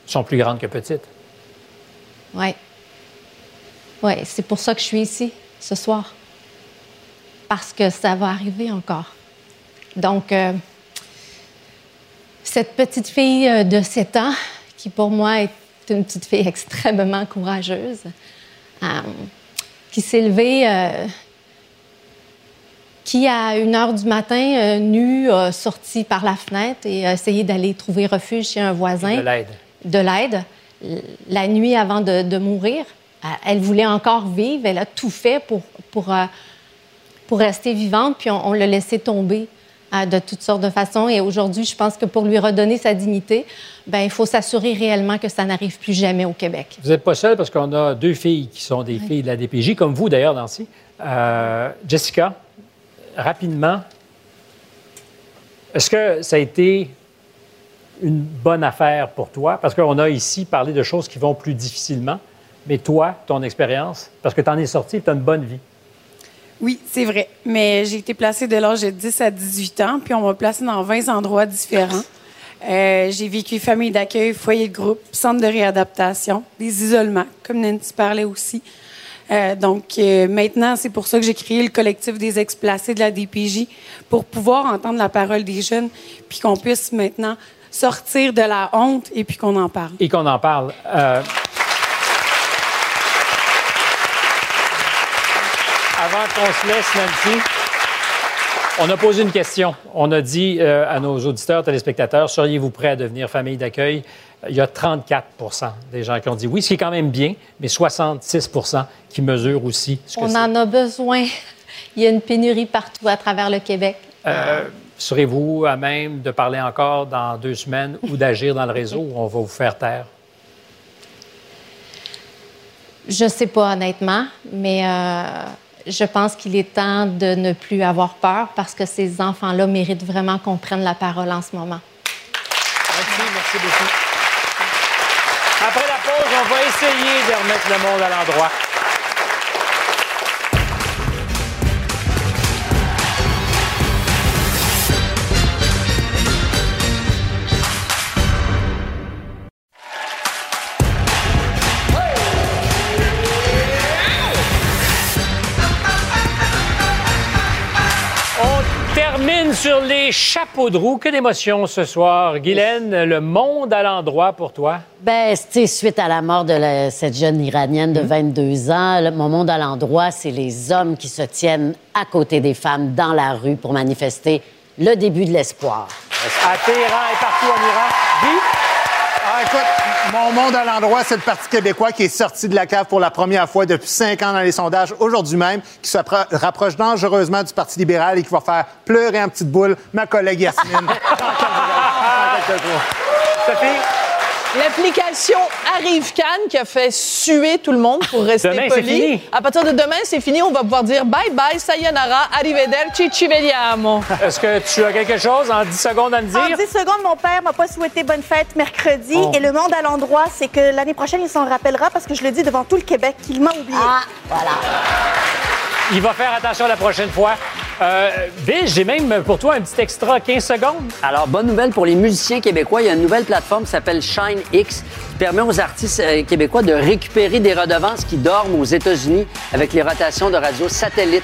sont plus grandes que petites. Oui. Oui, c'est pour ça que je suis ici ce soir. Parce que ça va arriver encore. Donc, euh, cette petite fille euh, de 7 ans, qui pour moi est une petite fille extrêmement courageuse, euh, qui s'est levée, euh, qui à une heure du matin, nue, a sorti par la fenêtre et a essayé d'aller trouver refuge chez un voisin. De l'aide. De l'aide. La nuit avant de, mourir, elle voulait encore vivre. Elle a tout fait pour, pour, pour rester vivante, puis on, on l'a laissé tomber de toutes sortes de façons. Et aujourd'hui, je pense que pour lui redonner sa dignité, ben, il faut s'assurer réellement que ça n'arrive plus jamais au Québec. Vous n'êtes pas seul parce qu'on a deux filles qui sont des filles de la DPJ, comme vous d'ailleurs, Nancy. Euh, Jessica, rapidement, est-ce que ça a été une bonne affaire pour toi? Parce qu'on a ici parlé de choses qui vont plus difficilement. Mais toi, ton expérience, parce que tu en es sorti, tu as une bonne vie. Oui, c'est vrai. Mais j'ai été placée de l'âge de 10 à 18 ans, puis on m'a placée dans 20 endroits différents. Euh, j'ai vécu famille d'accueil, foyer de groupe, centre de réadaptation, des isolements, comme Nancy parlait aussi. Euh, donc euh, maintenant, c'est pour ça que j'ai créé le collectif des ex-placés de la DPJ pour pouvoir entendre la parole des jeunes, puis qu'on puisse maintenant sortir de la honte et puis qu'on en parle. Et qu'on en parle. Avant qu'on se laisse, Nancy, on a posé une question. On a dit euh, à nos auditeurs, téléspectateurs, seriez-vous prêts à devenir famille d'accueil? Il y a 34% des gens qui ont dit oui, ce qui est quand même bien, mais 66% qui mesurent aussi ce que On en a besoin. Il y a une pénurie partout à travers le Québec. Euh, serez-vous à même de parler encore dans deux semaines ou d'agir dans le réseau ou on va vous faire taire? Je ne sais pas honnêtement, mais euh, je pense qu'il est temps de ne plus avoir peur parce que ces enfants-là méritent vraiment qu'on prenne la parole en ce moment. Merci, merci beaucoup. Après la pause, on va essayer de remettre le monde à l'endroit. Sur les chapeaux de roue. Que d'émotions ce soir. Guylaine, le monde à l'endroit pour toi? Ben, c'est suite à la mort de cette jeune Iranienne de 22 mhm. ans, mon monde à l'endroit, c'est les hommes qui se tiennent à côté des femmes dans la rue pour manifester le début de l'espoir. À Téhéran et partout en Iran. Écoute, mon monde à l'endroit, c'est le Parti québécois qui est sorti de la cave pour la première fois depuis cinq ans dans les sondages aujourd'hui même, qui se rapproche dangereusement du Parti libéral et qui va faire pleurer en petite boule ma collègue Yasmine. Sophie? L'application Arrive Cannes qui a fait suer tout le monde pour rester Demain, c'est poli. fini. À partir de demain, c'est fini. On va pouvoir dire bye bye, sayonara, arrivederci, ci vediamo. Est-ce que tu as quelque chose en 10 secondes à me En dire? 10 secondes, mon père m'a pas souhaité bonne fête mercredi. Oh. Et le monde à l'endroit, c'est que l'année prochaine, il s'en rappellera parce que je le dis devant tout le Québec qu'il m'a oublié. Ah, voilà. Il va faire attention la prochaine fois. Euh, Bill, j'ai même pour toi un petit extra 15 secondes. Alors, bonne nouvelle pour les musiciens québécois. Il y a une nouvelle plateforme qui s'appelle Shine X qui permet aux artistes euh, québécois de récupérer des redevances qui dorment aux États-Unis avec les rotations de radio satellite.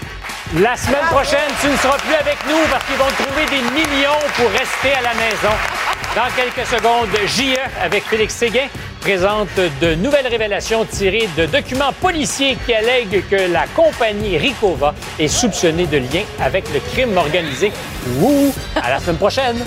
La semaine prochaine, tu ne seras plus avec nous parce qu'ils vont trouver des millions pour rester à la maison. Dans quelques secondes, JE avec Félix Séguin présente de nouvelles révélations tirées de documents policiers qui allèguent que la compagnie Ricova est soupçonnée de lien avec le crime organisé. Wouh! À la semaine prochaine!